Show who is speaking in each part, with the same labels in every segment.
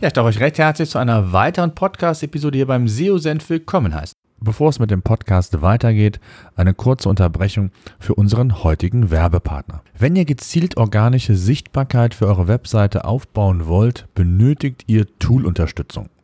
Speaker 1: Ja, ich darf euch recht herzlich zu einer weiteren Podcast-Episode hier beim SEO-Senf willkommen heißen. Bevor es mit dem Podcast weitergeht, eine kurze Unterbrechung für unseren heutigen Werbepartner. Wenn ihr gezielt organische Sichtbarkeit für eure Webseite aufbauen wollt, benötigt ihr Tool-Unterstützung.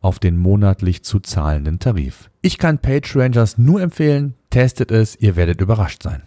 Speaker 1: auf den monatlich zu zahlenden Tarif. Ich kann PageRangers nur empfehlen, testet es, ihr werdet überrascht sein.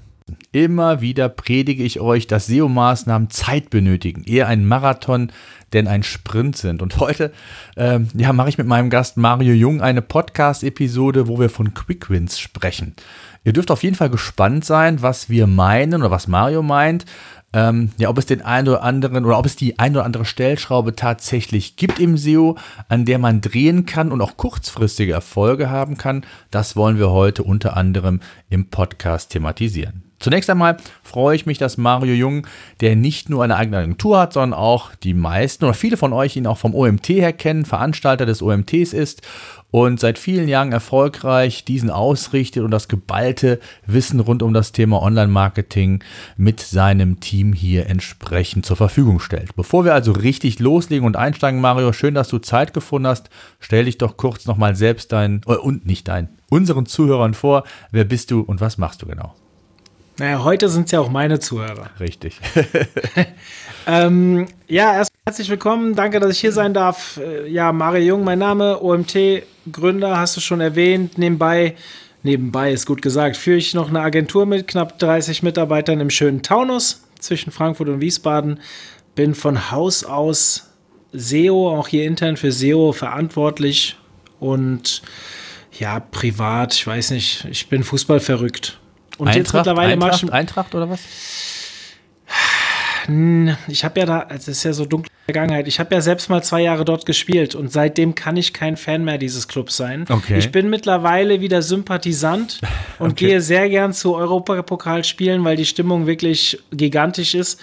Speaker 1: Immer wieder predige ich euch, dass SEO-Maßnahmen Zeit benötigen, eher ein Marathon denn ein Sprint sind. Und heute ähm, ja, mache ich mit meinem Gast Mario Jung eine Podcast-Episode, wo wir von Quick Wins sprechen. Ihr dürft auf jeden Fall gespannt sein, was wir meinen oder was Mario meint. Ähm, ja, ob es den einen oder anderen oder ob es die ein oder andere Stellschraube tatsächlich gibt im SEO, an der man drehen kann und auch kurzfristige Erfolge haben kann, das wollen wir heute unter anderem im Podcast thematisieren. Zunächst einmal freue ich mich, dass Mario Jung, der nicht nur eine eigene Agentur hat, sondern auch die meisten oder viele von euch ihn auch vom OMT her kennen, Veranstalter des OMTs ist und seit vielen Jahren erfolgreich diesen ausrichtet und das geballte Wissen rund um das Thema Online-Marketing mit seinem Team hier entsprechend zur Verfügung stellt. Bevor wir also richtig loslegen und einsteigen, Mario, schön, dass du Zeit gefunden hast. Stell dich doch kurz nochmal selbst dein, äh, und nicht dein, unseren Zuhörern vor. Wer bist du und was machst du genau?
Speaker 2: Naja, heute sind es ja auch meine Zuhörer.
Speaker 1: Richtig.
Speaker 2: ähm, ja, erstmal herzlich willkommen. Danke, dass ich hier sein darf. Äh, ja, Mario Jung, mein Name, OMT-Gründer, hast du schon erwähnt. Nebenbei, nebenbei ist gut gesagt, führe ich noch eine Agentur mit knapp 30 Mitarbeitern im schönen Taunus zwischen Frankfurt und Wiesbaden. Bin von Haus aus SEO, auch hier intern für SEO verantwortlich und ja, privat, ich weiß nicht, ich bin Fußball verrückt.
Speaker 1: Und Eintracht, jetzt mittlerweile Eintracht, Eintracht oder was?
Speaker 2: Ich habe ja da, das ist ja so dunkle Vergangenheit, ich habe ja selbst mal zwei Jahre dort gespielt und seitdem kann ich kein Fan mehr dieses Clubs sein. Okay. Ich bin mittlerweile wieder Sympathisant und okay. gehe sehr gern zu Europapokalspielen, weil die Stimmung wirklich gigantisch ist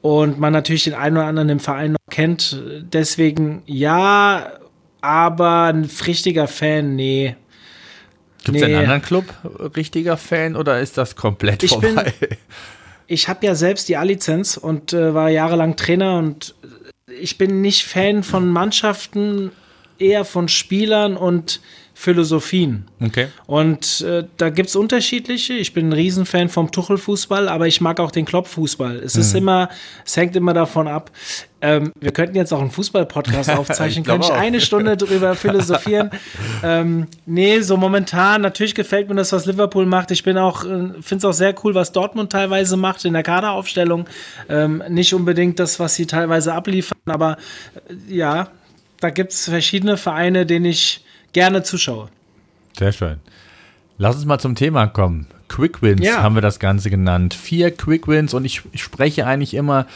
Speaker 2: und man natürlich den einen oder anderen im Verein noch kennt. Deswegen ja, aber ein richtiger Fan, nee.
Speaker 1: Gibt es nee. einen anderen Club, richtiger Fan, oder ist das komplett ich vorbei?
Speaker 2: Bin, ich habe ja selbst die A-Lizenz und äh, war jahrelang Trainer und ich bin nicht Fan von Mannschaften, eher von Spielern und Philosophien.
Speaker 1: Okay.
Speaker 2: Und äh, da gibt es unterschiedliche. Ich bin ein Riesenfan vom Tuchel-Fußball, aber ich mag auch den Klopp-Fußball. Es mhm. ist immer, es hängt immer davon ab. Ähm, wir könnten jetzt auch einen Fußball-Podcast aufzeichnen, könnte ich eine Stunde drüber philosophieren. ähm, nee, so momentan, natürlich gefällt mir das, was Liverpool macht. Ich bin auch, äh, finde es auch sehr cool, was Dortmund teilweise macht in der Kaderaufstellung. Ähm, nicht unbedingt das, was sie teilweise abliefern, aber äh, ja, da gibt es verschiedene Vereine, denen ich gerne zuschaue.
Speaker 1: Sehr schön. Lass uns mal zum Thema kommen. Quick Wins ja. haben wir das Ganze genannt. Vier Quick Wins und ich, ich, spreche eigentlich immer,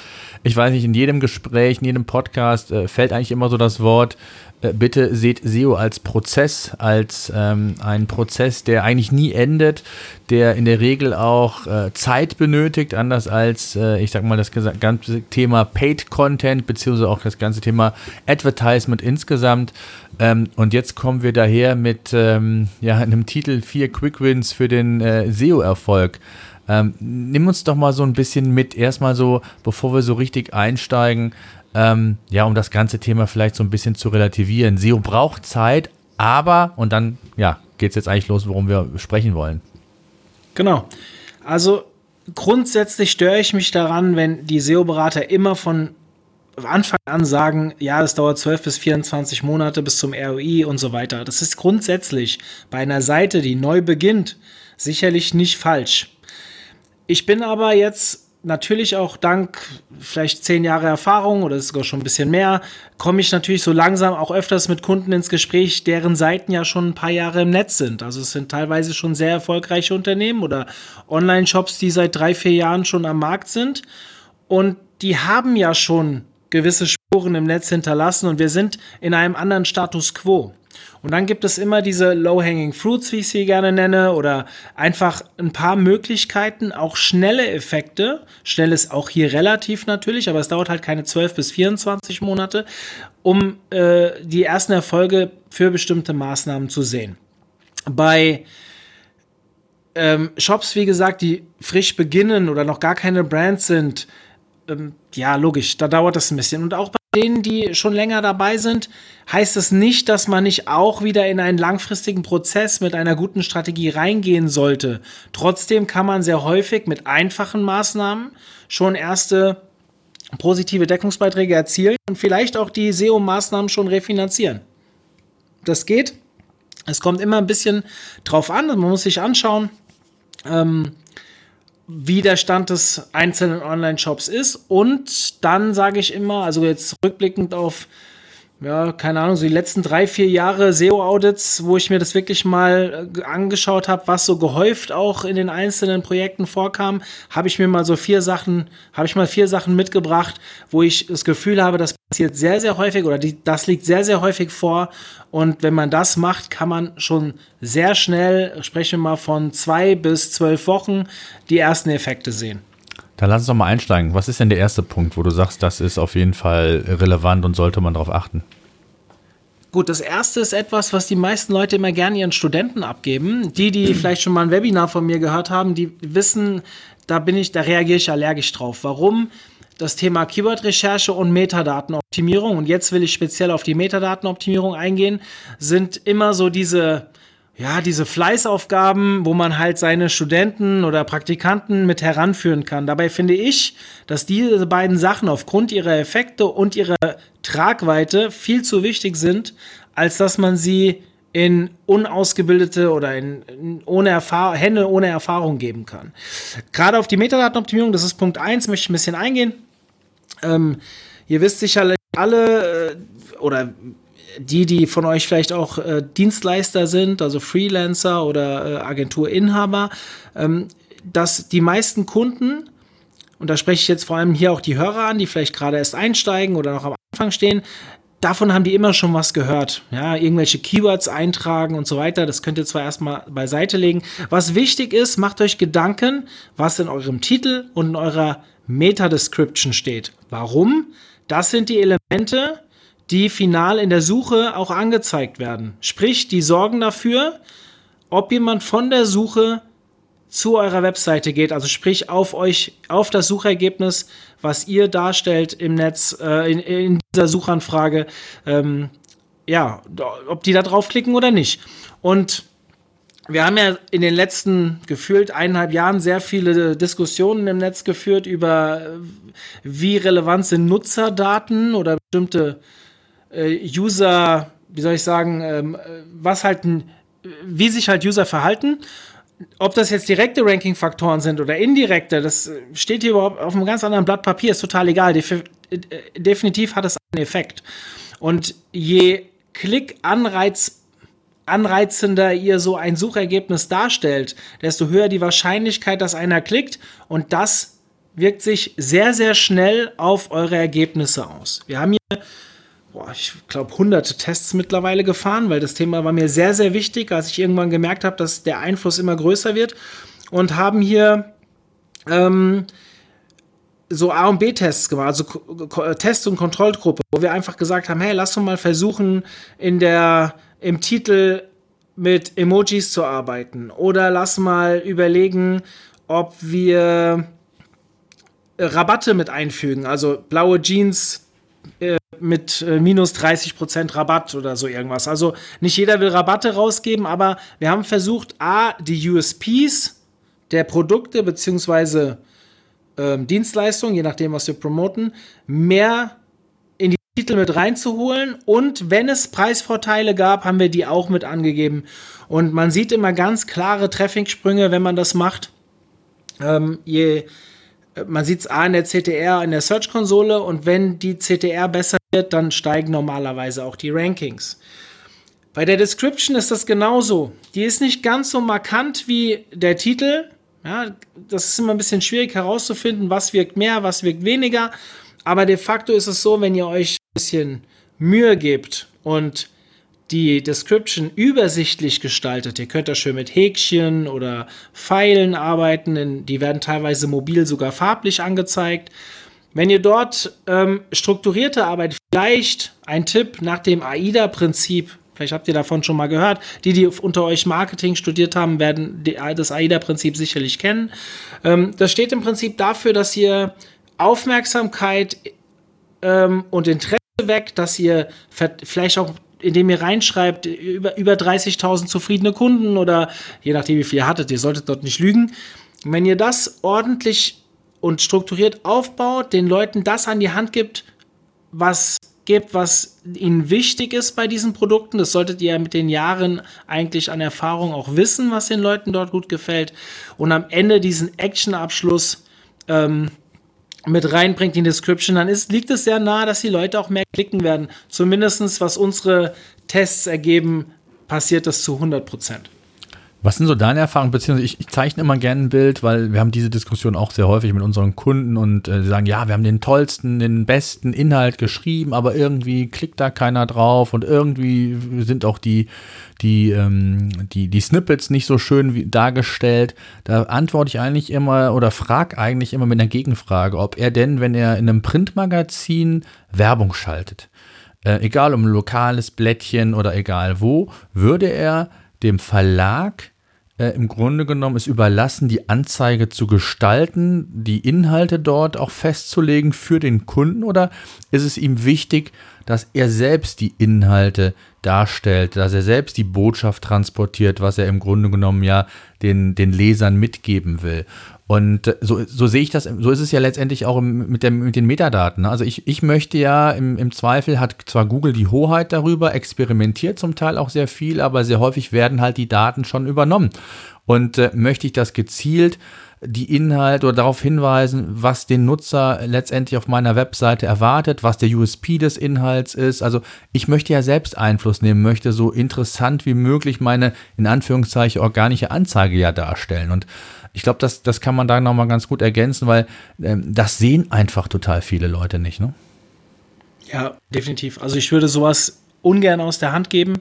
Speaker 1: ich weiß nicht, in jedem Gespräch, in jedem Podcast äh, fällt eigentlich immer so das Wort, bitte seht SEO als Prozess, als ähm, einen Prozess, der eigentlich nie endet, der in der Regel auch äh, Zeit benötigt, anders als, äh, ich sag mal, das ganze Thema Paid Content, beziehungsweise auch das ganze Thema Advertisement insgesamt. Ähm, und jetzt kommen wir daher mit ähm, ja, einem Titel vier Quick Wins für den äh, SEO-Erfolg. Ähm, nimm uns doch mal so ein bisschen mit, erstmal so, bevor wir so richtig einsteigen, ähm, ja, um das ganze Thema vielleicht so ein bisschen zu relativieren. SEO braucht Zeit, aber, und dann, ja, geht es jetzt eigentlich los, worum wir sprechen wollen.
Speaker 2: Genau. Also grundsätzlich störe ich mich daran, wenn die SEO-Berater immer von Anfang an sagen, ja, es dauert 12 bis 24 Monate bis zum ROI und so weiter. Das ist grundsätzlich bei einer Seite, die neu beginnt, sicherlich nicht falsch. Ich bin aber jetzt natürlich auch dank vielleicht zehn Jahre Erfahrung oder sogar schon ein bisschen mehr, komme ich natürlich so langsam auch öfters mit Kunden ins Gespräch, deren Seiten ja schon ein paar Jahre im Netz sind. Also es sind teilweise schon sehr erfolgreiche Unternehmen oder Online-Shops, die seit drei, vier Jahren schon am Markt sind. Und die haben ja schon gewisse Spuren im Netz hinterlassen und wir sind in einem anderen Status quo. Und dann gibt es immer diese Low-Hanging Fruits, wie ich sie gerne nenne, oder einfach ein paar Möglichkeiten, auch schnelle Effekte. Schnell ist auch hier relativ natürlich, aber es dauert halt keine 12 bis 24 Monate, um äh, die ersten Erfolge für bestimmte Maßnahmen zu sehen. Bei ähm, Shops, wie gesagt, die frisch beginnen oder noch gar keine Brand sind, ähm, ja, logisch, da dauert das ein bisschen. Und auch bei denen, die schon länger dabei sind, heißt es nicht, dass man nicht auch wieder in einen langfristigen Prozess mit einer guten Strategie reingehen sollte. Trotzdem kann man sehr häufig mit einfachen Maßnahmen schon erste positive Deckungsbeiträge erzielen und vielleicht auch die SEO-Maßnahmen schon refinanzieren. Das geht. Es kommt immer ein bisschen drauf an, man muss sich anschauen, ähm, wie der Stand des einzelnen Online-Shops ist. Und dann sage ich immer, also jetzt rückblickend auf ja, keine Ahnung, so die letzten drei, vier Jahre SEO-Audits, wo ich mir das wirklich mal äh, angeschaut habe, was so gehäuft auch in den einzelnen Projekten vorkam, habe ich mir mal so vier Sachen, habe ich mal vier Sachen mitgebracht, wo ich das Gefühl habe, das passiert sehr, sehr häufig oder die, das liegt sehr, sehr häufig vor. Und wenn man das macht, kann man schon sehr schnell, sprechen wir mal von zwei bis zwölf Wochen, die ersten Effekte sehen.
Speaker 1: Dann lass uns doch mal einsteigen. Was ist denn der erste Punkt, wo du sagst, das ist auf jeden Fall relevant und sollte man darauf achten?
Speaker 2: Gut, das erste ist etwas, was die meisten Leute immer gerne ihren Studenten abgeben. Die, die vielleicht schon mal ein Webinar von mir gehört haben, die wissen, da bin ich, da reagiere ich allergisch drauf. Warum? Das Thema Keyword-Recherche und Metadatenoptimierung, und jetzt will ich speziell auf die Metadatenoptimierung eingehen, sind immer so diese ja, diese Fleißaufgaben, wo man halt seine Studenten oder Praktikanten mit heranführen kann. Dabei finde ich, dass diese beiden Sachen aufgrund ihrer Effekte und ihrer Tragweite viel zu wichtig sind, als dass man sie in unausgebildete oder in, in ohne Hände ohne Erfahrung geben kann. Gerade auf die Metadatenoptimierung, das ist Punkt 1, möchte ich ein bisschen eingehen. Ähm, ihr wisst sicherlich alle, äh, oder die, die von euch vielleicht auch äh, Dienstleister sind, also Freelancer oder äh, Agenturinhaber, ähm, dass die meisten Kunden, und da spreche ich jetzt vor allem hier auch die Hörer an, die vielleicht gerade erst einsteigen oder noch am Anfang stehen, davon haben die immer schon was gehört. Ja, irgendwelche Keywords eintragen und so weiter. Das könnt ihr zwar erstmal beiseite legen. Was wichtig ist, macht euch Gedanken, was in eurem Titel und in eurer Meta-Description steht. Warum? Das sind die Elemente, die final in der Suche auch angezeigt werden. Sprich, die sorgen dafür, ob jemand von der Suche zu eurer Webseite geht, also sprich auf euch, auf das Suchergebnis, was ihr darstellt im Netz, äh, in, in, dieser Suchanfrage, ähm, ja, ob die da draufklicken oder nicht. Und wir haben ja in den letzten gefühlt eineinhalb Jahren sehr viele Diskussionen im Netz geführt über, äh, wie relevant sind Nutzerdaten oder bestimmte User, wie soll ich sagen, ähm, was halt, wie sich halt User verhalten. Ob das jetzt direkte Ranking-Faktoren sind oder indirekte, das steht hier überhaupt auf einem ganz anderen Blatt Papier, ist total egal. Def äh, definitiv hat es einen Effekt. Und je Klick-Anreiz anreizender ihr so ein Suchergebnis darstellt, desto höher die Wahrscheinlichkeit, dass einer klickt. Und das wirkt sich sehr, sehr schnell auf eure Ergebnisse aus. Wir haben hier, boah, ich glaube, hunderte Tests mittlerweile gefahren, weil das Thema war mir sehr, sehr wichtig, als ich irgendwann gemerkt habe, dass der Einfluss immer größer wird. Und haben hier ähm, so A- und B-Tests gemacht, also Test- und Kontrollgruppe, wo wir einfach gesagt haben, hey, lass uns mal versuchen, in der, im Titel mit Emojis zu arbeiten. Oder lass mal überlegen, ob wir Rabatte mit einfügen. Also blaue Jeans äh, mit äh, minus 30% Rabatt oder so irgendwas. Also nicht jeder will Rabatte rausgeben, aber wir haben versucht, A, die USPs der Produkte beziehungsweise ähm, Dienstleistungen, je nachdem, was wir promoten, mehr in die Titel mit reinzuholen. Und wenn es Preisvorteile gab, haben wir die auch mit angegeben. Und man sieht immer ganz klare Traffic-Sprünge, wenn man das macht. Ähm, je, man sieht es A in der CTR, in der Search-Konsole und wenn die CTR besser wird, dann steigen normalerweise auch die Rankings. Bei der Description ist das genauso. Die ist nicht ganz so markant wie der Titel, ja, das ist immer ein bisschen schwierig herauszufinden, was wirkt mehr, was wirkt weniger. Aber de facto ist es so, wenn ihr euch ein bisschen Mühe gebt und die Description übersichtlich gestaltet. Ihr könnt da schön mit Häkchen oder Pfeilen arbeiten. Die werden teilweise mobil sogar farblich angezeigt. Wenn ihr dort ähm, strukturierte Arbeit, vielleicht ein Tipp nach dem AIDA-Prinzip Vielleicht habt ihr davon schon mal gehört. Die, die unter euch Marketing studiert haben, werden das AIDA-Prinzip sicherlich kennen. Ähm, das steht im Prinzip dafür, dass ihr Aufmerksamkeit ähm, und Interesse weckt, dass ihr vielleicht auch indem ihr reinschreibt, über, über 30.000 zufriedene Kunden oder je nachdem, wie viel ihr hattet, ihr solltet dort nicht lügen. Wenn ihr das ordentlich und strukturiert aufbaut, den Leuten das an die Hand gibt, was gibt, was ihnen wichtig ist bei diesen Produkten. Das solltet ihr mit den Jahren eigentlich an Erfahrung auch wissen, was den Leuten dort gut gefällt. Und am Ende diesen Action-Abschluss ähm, mit reinbringt in die Description, dann ist, liegt es sehr nahe, dass die Leute auch mehr klicken werden. Zumindest was unsere Tests ergeben, passiert das zu 100 Prozent.
Speaker 1: Was sind so deine Erfahrungen? Beziehungsweise ich, ich zeichne immer gerne ein Bild, weil wir haben diese Diskussion auch sehr häufig mit unseren Kunden und äh, sagen, ja, wir haben den tollsten, den besten Inhalt geschrieben, aber irgendwie klickt da keiner drauf und irgendwie sind auch die, die, ähm, die, die Snippets nicht so schön wie dargestellt. Da antworte ich eigentlich immer oder frage eigentlich immer mit einer Gegenfrage, ob er denn, wenn er in einem Printmagazin Werbung schaltet, äh, egal um ein lokales Blättchen oder egal wo, würde er dem Verlag äh, im Grunde genommen es überlassen, die Anzeige zu gestalten, die Inhalte dort auch festzulegen für den Kunden oder ist es ihm wichtig, dass er selbst die Inhalte darstellt, dass er selbst die Botschaft transportiert, was er im Grunde genommen ja den, den Lesern mitgeben will. Und so, so sehe ich das, so ist es ja letztendlich auch mit, der, mit den Metadaten. Also ich, ich möchte ja, im, im Zweifel hat zwar Google die Hoheit darüber, experimentiert zum Teil auch sehr viel, aber sehr häufig werden halt die Daten schon übernommen. Und äh, möchte ich das gezielt die Inhalte oder darauf hinweisen, was den Nutzer letztendlich auf meiner Webseite erwartet, was der USP des Inhalts ist. Also ich möchte ja selbst Einfluss nehmen, möchte so interessant wie möglich meine in Anführungszeichen organische Anzeige ja darstellen. Und ich glaube, das, das kann man da nochmal ganz gut ergänzen, weil ähm, das sehen einfach total viele Leute nicht. Ne?
Speaker 2: Ja, definitiv. Also ich würde sowas ungern aus der Hand geben.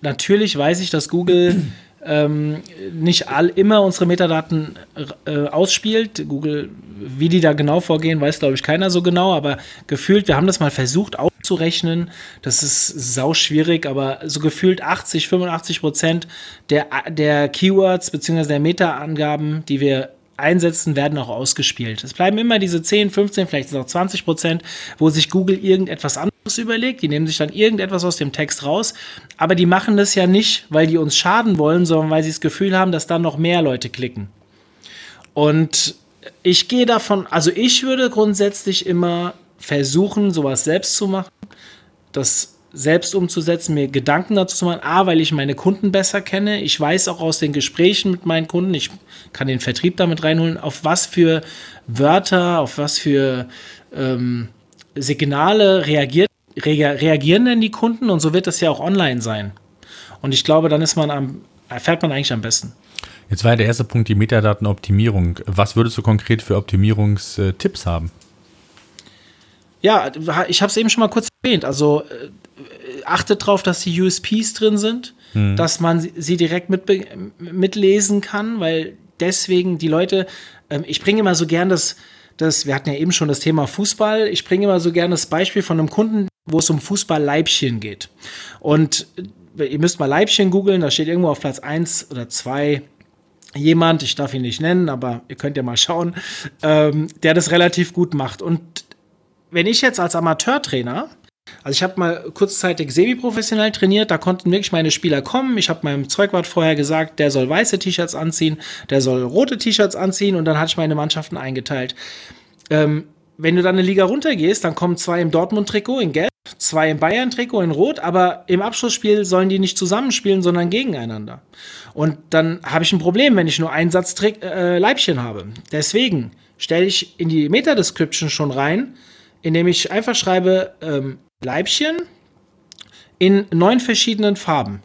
Speaker 2: Natürlich weiß ich, dass Google ähm, nicht all, immer unsere Metadaten äh, ausspielt. Google, wie die da genau vorgehen, weiß glaube ich keiner so genau, aber gefühlt, wir haben das mal versucht auszurechnen. Das ist sau schwierig, aber so gefühlt 80, 85 Prozent der, der Keywords bzw. der Meta-Angaben, die wir einsetzen, werden auch ausgespielt. Es bleiben immer diese 10, 15, vielleicht auch 20 Prozent, wo sich Google irgendetwas anderes überlegt. Die nehmen sich dann irgendetwas aus dem Text raus. Aber die machen das ja nicht, weil die uns schaden wollen, sondern weil sie das Gefühl haben, dass dann noch mehr Leute klicken. Und ich gehe davon, also ich würde grundsätzlich immer versuchen, sowas selbst zu machen. Das selbst umzusetzen, mir Gedanken dazu zu machen. A, weil ich meine Kunden besser kenne. Ich weiß auch aus den Gesprächen mit meinen Kunden, ich kann den Vertrieb damit reinholen, auf was für Wörter, auf was für ähm, Signale reagiert, reagieren denn die Kunden und so wird das ja auch online sein. Und ich glaube, dann ist man am, fährt man eigentlich am besten.
Speaker 1: Jetzt war ja der erste Punkt die Metadatenoptimierung. Was würdest du konkret für Optimierungstipps haben?
Speaker 2: Ja, ich habe es eben schon mal kurz erwähnt. Also äh, achtet darauf, dass die USPs drin sind, hm. dass man sie direkt mit, mitlesen kann, weil deswegen die Leute, ähm, ich bringe immer so gern das, das, wir hatten ja eben schon das Thema Fußball, ich bringe immer so gern das Beispiel von einem Kunden, wo es um Fußball-Leibchen geht. Und äh, ihr müsst mal Leibchen googeln, da steht irgendwo auf Platz 1 oder 2 jemand, ich darf ihn nicht nennen, aber ihr könnt ja mal schauen, ähm, der das relativ gut macht. Und wenn ich jetzt als Amateurtrainer also ich habe mal kurzzeitig semi-professionell trainiert, da konnten wirklich meine Spieler kommen. Ich habe meinem Zeugwart vorher gesagt, der soll weiße T-Shirts anziehen, der soll rote T-Shirts anziehen und dann hatte ich meine Mannschaften eingeteilt. Ähm, wenn du dann eine Liga runtergehst, dann kommen zwei im Dortmund-Trikot in Gelb, zwei im Bayern-Trikot in Rot, aber im Abschlussspiel sollen die nicht zusammenspielen, sondern gegeneinander. Und dann habe ich ein Problem, wenn ich nur ein Satz äh, Leibchen habe. Deswegen stelle ich in die Meta-Description schon rein, indem ich einfach schreibe, ähm, Leibchen in neun verschiedenen Farben.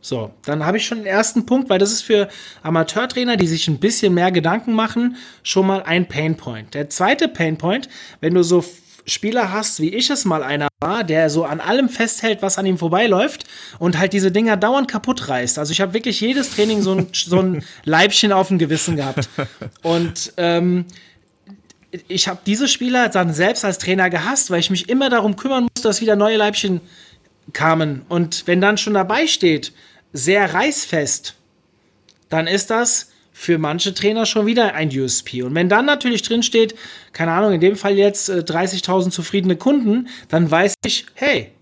Speaker 2: So, dann habe ich schon den ersten Punkt, weil das ist für Amateurtrainer, die sich ein bisschen mehr Gedanken machen, schon mal ein Painpoint. Der zweite Painpoint, wenn du so Spieler hast, wie ich es mal einer war, der so an allem festhält, was an ihm vorbeiläuft und halt diese Dinger dauernd kaputt reißt. Also ich habe wirklich jedes Training so ein, so ein Leibchen auf dem Gewissen gehabt. Und ähm, ich habe diese Spieler dann selbst als Trainer gehasst, weil ich mich immer darum kümmern musste, dass wieder neue Leibchen kamen. Und wenn dann schon dabei steht, sehr reißfest, dann ist das für manche Trainer schon wieder ein USP. Und wenn dann natürlich drin steht, keine Ahnung, in dem Fall jetzt äh, 30.000 zufriedene Kunden, dann weiß ich, hey,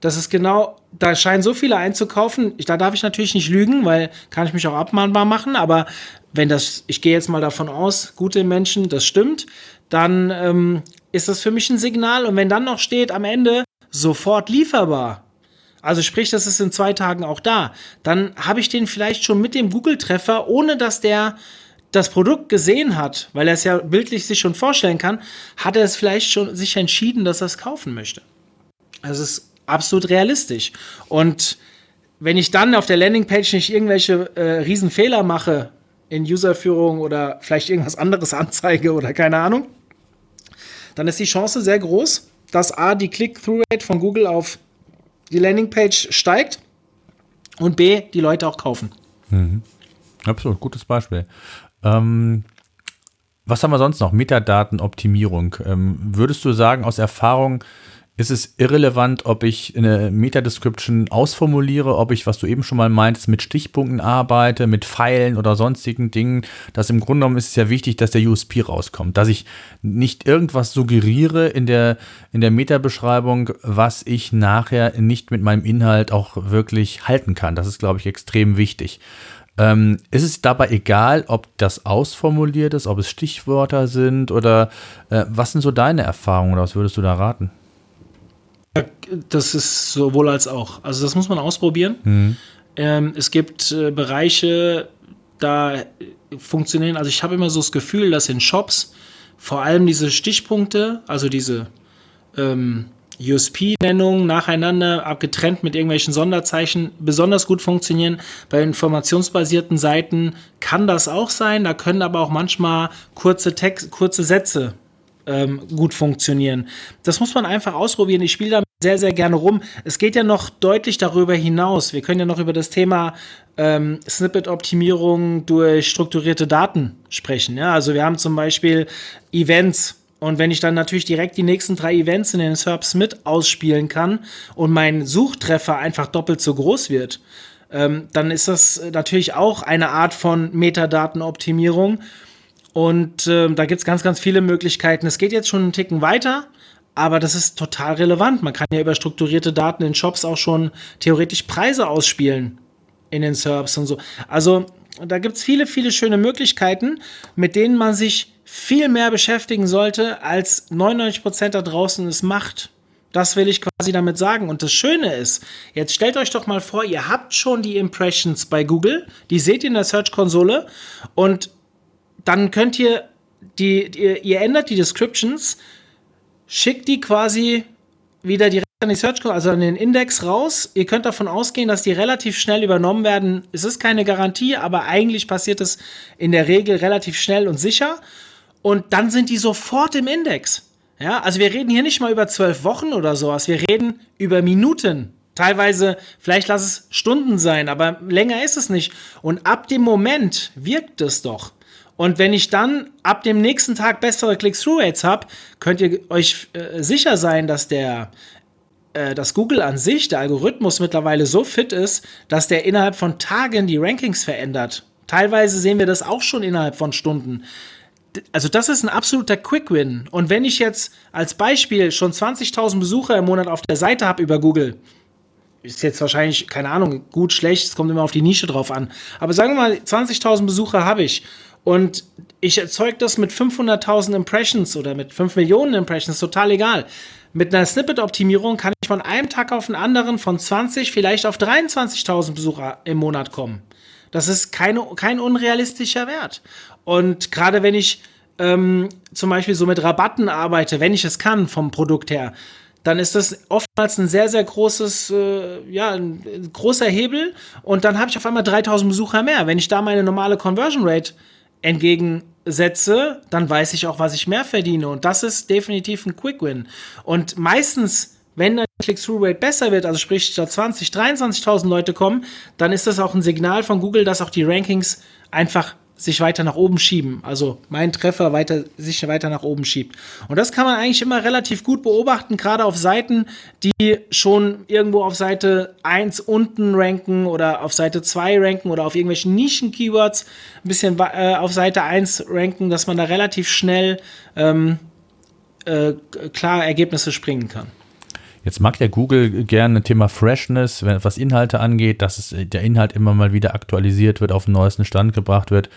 Speaker 2: das ist genau, da scheinen so viele einzukaufen. Ich, da darf ich natürlich nicht lügen, weil kann ich mich auch abmahnbar machen. Aber wenn das, ich gehe jetzt mal davon aus, gute Menschen, das stimmt, dann ähm, ist das für mich ein Signal. Und wenn dann noch steht am Ende sofort lieferbar, also sprich, das ist in zwei Tagen auch da, dann habe ich den vielleicht schon mit dem Google-Treffer, ohne dass der das Produkt gesehen hat, weil er es ja bildlich sich schon vorstellen kann, hat er es vielleicht schon sich entschieden, dass er es kaufen möchte. Das ist absolut realistisch. Und wenn ich dann auf der Landingpage nicht irgendwelche äh, Riesenfehler mache in Userführung oder vielleicht irgendwas anderes anzeige oder keine Ahnung, dann ist die Chance sehr groß, dass A, die Click-Through-Rate von Google auf die Landingpage steigt und B, die Leute auch kaufen.
Speaker 1: Mhm. Absolut, gutes Beispiel. Ähm, was haben wir sonst noch? Metadatenoptimierung. Ähm, würdest du sagen, aus Erfahrung, ist es irrelevant, ob ich eine Meta-Description ausformuliere, ob ich, was du eben schon mal meintest, mit Stichpunkten arbeite, mit Pfeilen oder sonstigen Dingen. Das im Grunde genommen ist es ja wichtig, dass der USP rauskommt, dass ich nicht irgendwas suggeriere in der, in der Meta-Beschreibung, was ich nachher nicht mit meinem Inhalt auch wirklich halten kann. Das ist, glaube ich, extrem wichtig. Ähm, ist es dabei egal, ob das ausformuliert ist, ob es Stichwörter sind oder äh, was sind so deine Erfahrungen oder was würdest du da raten?
Speaker 2: Das ist sowohl als auch. Also das muss man ausprobieren. Mhm. Ähm, es gibt äh, Bereiche, da funktionieren, also ich habe immer so das Gefühl, dass in Shops vor allem diese Stichpunkte, also diese ähm, USP-Nennungen nacheinander, abgetrennt mit irgendwelchen Sonderzeichen, besonders gut funktionieren. Bei informationsbasierten Seiten kann das auch sein. Da können aber auch manchmal kurze, Text, kurze Sätze ähm, gut funktionieren. Das muss man einfach ausprobieren. Ich spiele da sehr, sehr gerne rum. Es geht ja noch deutlich darüber hinaus. Wir können ja noch über das Thema ähm, Snippet-Optimierung durch strukturierte Daten sprechen. Ja? Also wir haben zum Beispiel Events. Und wenn ich dann natürlich direkt die nächsten drei Events in den SERPs mit ausspielen kann und mein Suchtreffer einfach doppelt so groß wird, ähm, dann ist das natürlich auch eine Art von Metadatenoptimierung. Und äh, da gibt es ganz, ganz viele Möglichkeiten. Es geht jetzt schon einen Ticken weiter, aber das ist total relevant. Man kann ja über strukturierte Daten in Shops auch schon theoretisch Preise ausspielen in den SERPs und so. Also da gibt es viele, viele schöne Möglichkeiten, mit denen man sich viel mehr beschäftigen sollte, als 99% da draußen es macht. Das will ich quasi damit sagen. Und das Schöne ist, jetzt stellt euch doch mal vor, ihr habt schon die Impressions bei Google, die seht ihr in der Search-Konsole und dann könnt ihr die, die, ihr ändert die Descriptions, schickt die quasi wieder direkt an die Search, also an den Index raus. Ihr könnt davon ausgehen, dass die relativ schnell übernommen werden. Es ist keine Garantie, aber eigentlich passiert es in der Regel relativ schnell und sicher. Und dann sind die sofort im Index. Ja, also wir reden hier nicht mal über zwölf Wochen oder sowas. Wir reden über Minuten. Teilweise, vielleicht lass es Stunden sein, aber länger ist es nicht. Und ab dem Moment wirkt es doch. Und wenn ich dann ab dem nächsten Tag bessere Click-Through-Rates habe, könnt ihr euch äh, sicher sein, dass der äh, dass Google an sich, der Algorithmus mittlerweile so fit ist, dass der innerhalb von Tagen die Rankings verändert. Teilweise sehen wir das auch schon innerhalb von Stunden. Also das ist ein absoluter Quick-Win. Und wenn ich jetzt als Beispiel schon 20.000 Besucher im Monat auf der Seite habe über Google, ist jetzt wahrscheinlich, keine Ahnung, gut, schlecht, es kommt immer auf die Nische drauf an. Aber sagen wir mal, 20.000 Besucher habe ich und ich erzeuge das mit 500.000 Impressions oder mit 5 Millionen Impressions, total egal. Mit einer Snippet-Optimierung kann ich von einem Tag auf den anderen von 20 vielleicht auf 23.000 Besucher im Monat kommen. Das ist keine, kein unrealistischer Wert. Und gerade wenn ich ähm, zum Beispiel so mit Rabatten arbeite, wenn ich es kann vom Produkt her, dann ist das oftmals ein sehr, sehr großes, äh, ja, ein, großer Hebel und dann habe ich auf einmal 3000 Besucher mehr. Wenn ich da meine normale Conversion Rate entgegensetze, dann weiß ich auch, was ich mehr verdiene. Und das ist definitiv ein Quick-Win. Und meistens, wenn der Click-Through-Rate besser wird, also sprich statt 20, 23.000 Leute kommen, dann ist das auch ein Signal von Google, dass auch die Rankings einfach sich weiter nach oben schieben. Also mein Treffer weiter, sich weiter nach oben schiebt. Und das kann man eigentlich immer relativ gut beobachten, gerade auf Seiten, die schon irgendwo auf Seite 1 unten ranken oder auf Seite 2 ranken oder auf irgendwelchen Nischen-Keywords ein bisschen äh, auf Seite 1 ranken, dass man da relativ schnell ähm, äh, klar Ergebnisse springen kann.
Speaker 1: Jetzt mag ja Google gerne Thema Freshness, wenn, was Inhalte angeht, dass es, der Inhalt immer mal wieder aktualisiert wird, auf den neuesten Stand gebracht wird.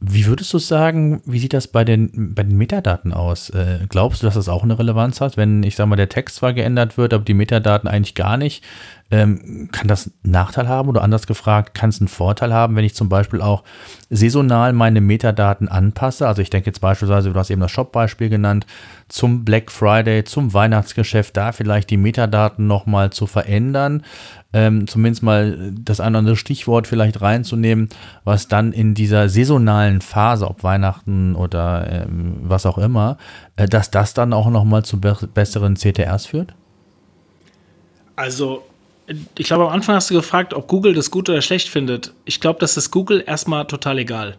Speaker 1: Wie würdest du sagen, wie sieht das bei den, bei den Metadaten aus? Äh, glaubst du, dass das auch eine Relevanz hat, wenn, ich sage mal, der Text zwar geändert wird, aber die Metadaten eigentlich gar nicht? Ähm, kann das einen Nachteil haben oder anders gefragt, kann es einen Vorteil haben, wenn ich zum Beispiel auch saisonal meine Metadaten anpasse? Also ich denke jetzt beispielsweise, du hast eben das Shop-Beispiel genannt, zum Black Friday, zum Weihnachtsgeschäft, da vielleicht die Metadaten nochmal zu verändern, ähm, zumindest mal das eine oder andere Stichwort vielleicht reinzunehmen, was dann in dieser saisonalen Phase, ob Weihnachten oder ähm, was auch immer, äh, dass das dann auch nochmal zu be besseren CTRs führt?
Speaker 2: Also ich glaube, am Anfang hast du gefragt, ob Google das gut oder schlecht findet. Ich glaube, das ist Google erstmal total egal.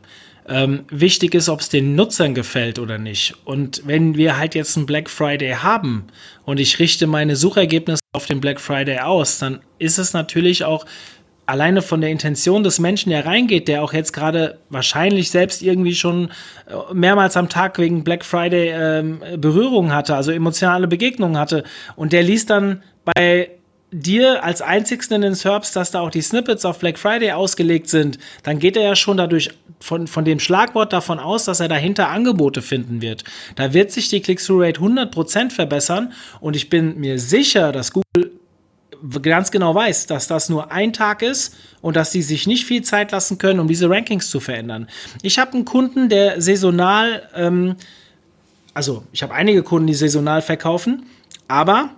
Speaker 2: Ähm, wichtig ist, ob es den Nutzern gefällt oder nicht. Und wenn wir halt jetzt einen Black Friday haben und ich richte meine Suchergebnisse auf den Black Friday aus, dann ist es natürlich auch alleine von der Intention des Menschen, der reingeht, der auch jetzt gerade wahrscheinlich selbst irgendwie schon äh, mehrmals am Tag wegen Black Friday ähm, Berührungen hatte, also emotionale Begegnungen hatte und der liest dann bei dir als einzigsten in den SERPs, dass da auch die Snippets auf Black Friday ausgelegt sind, dann geht er ja schon dadurch von, von dem Schlagwort davon aus, dass er dahinter Angebote finden wird. Da wird sich die Click-Through-Rate 100% verbessern und ich bin mir sicher, dass Google ganz genau weiß, dass das nur ein Tag ist und dass die sich nicht viel Zeit lassen können, um diese Rankings zu verändern. Ich habe einen Kunden, der saisonal, ähm, also ich habe einige Kunden, die saisonal verkaufen, aber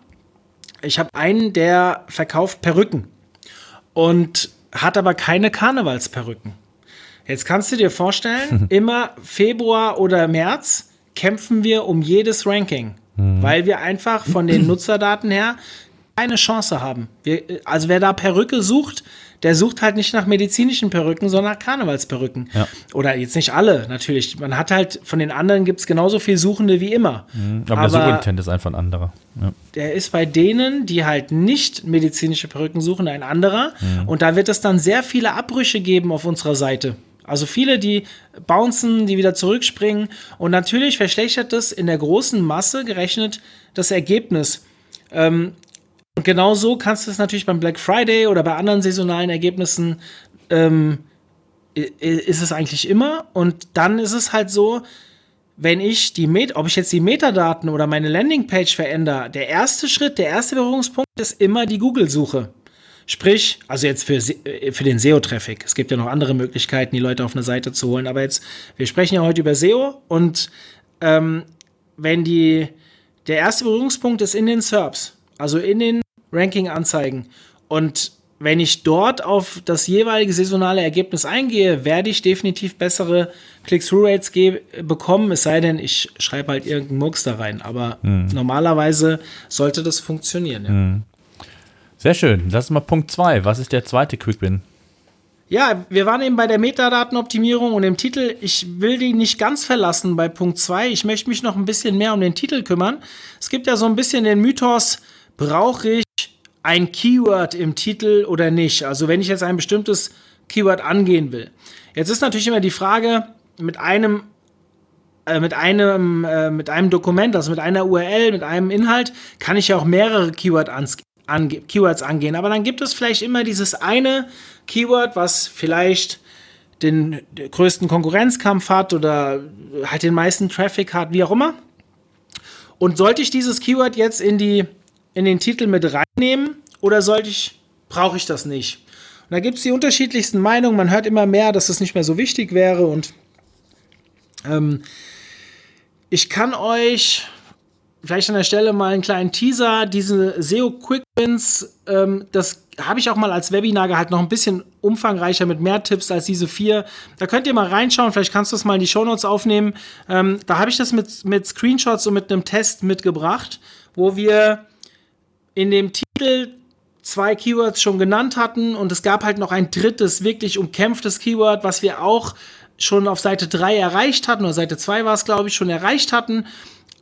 Speaker 2: ich habe einen, der verkauft Perücken und hat aber keine Karnevalsperücken. Jetzt kannst du dir vorstellen, immer Februar oder März kämpfen wir um jedes Ranking, mhm. weil wir einfach von den Nutzerdaten her keine Chance haben. Wir, also wer da Perücke sucht, der sucht halt nicht nach medizinischen Perücken, sondern nach Karnevalsperücken. Ja. Oder jetzt nicht alle, natürlich. Man hat halt, von den anderen gibt es genauso viel Suchende wie immer.
Speaker 1: Mhm, aber, aber, der Suchintent ist einfach ein anderer.
Speaker 2: Ja. Der ist bei denen, die halt nicht medizinische Perücken suchen, ein anderer. Mhm. Und da wird es dann sehr viele Abbrüche geben auf unserer Seite. Also viele, die bouncen, die wieder zurückspringen. Und natürlich verschlechtert das in der großen Masse gerechnet das Ergebnis. Ähm, und genau so kannst du es natürlich beim Black Friday oder bei anderen saisonalen Ergebnissen ähm, ist es eigentlich immer. Und dann ist es halt so, wenn ich die Met ob ich jetzt die Metadaten oder meine Landingpage verändere, der erste Schritt, der erste Berührungspunkt ist immer die Google-Suche. Sprich, also jetzt für, äh, für den SEO-Traffic. Es gibt ja noch andere Möglichkeiten, die Leute auf eine Seite zu holen. Aber jetzt, wir sprechen ja heute über SEO und ähm, wenn die, der erste Berührungspunkt ist in den SERPs. Also in den Ranking anzeigen. Und wenn ich dort auf das jeweilige saisonale Ergebnis eingehe, werde ich definitiv bessere Click-Through-Rates bekommen, es sei denn, ich schreibe halt irgendeinen Murks da rein. Aber hm. normalerweise sollte das funktionieren. Ja. Hm.
Speaker 1: Sehr schön. Das ist mal Punkt 2. Was ist der zweite Quick-Win?
Speaker 2: Ja, wir waren eben bei der Metadatenoptimierung und dem Titel. Ich will die nicht ganz verlassen bei Punkt 2. Ich möchte mich noch ein bisschen mehr um den Titel kümmern. Es gibt ja so ein bisschen den Mythos, brauche ich ein Keyword im Titel oder nicht? Also wenn ich jetzt ein bestimmtes Keyword angehen will. Jetzt ist natürlich immer die Frage, mit einem äh, mit einem, äh, mit einem Dokument, also mit einer URL, mit einem Inhalt, kann ich ja auch mehrere Keyword ange Keywords angehen. Aber dann gibt es vielleicht immer dieses eine Keyword, was vielleicht den größten Konkurrenzkampf hat oder halt den meisten Traffic hat, wie auch immer. Und sollte ich dieses Keyword jetzt in, die, in den Titel mit reinnehmen oder sollte ich, brauche ich das nicht? Und da gibt es die unterschiedlichsten Meinungen. Man hört immer mehr, dass es das nicht mehr so wichtig wäre. Und ähm, ich kann euch vielleicht an der Stelle mal einen kleinen Teaser. Diese SEO Quick Wins, ähm, das habe ich auch mal als Webinar gehalten, noch ein bisschen umfangreicher mit mehr Tipps als diese vier. Da könnt ihr mal reinschauen, vielleicht kannst du das mal in die Shownotes aufnehmen. Ähm, da habe ich das mit, mit Screenshots und mit einem Test mitgebracht, wo wir in dem Titel zwei Keywords schon genannt hatten und es gab halt noch ein drittes, wirklich umkämpftes Keyword, was wir auch schon auf Seite 3 erreicht hatten, oder Seite 2 war es, glaube ich, schon erreicht hatten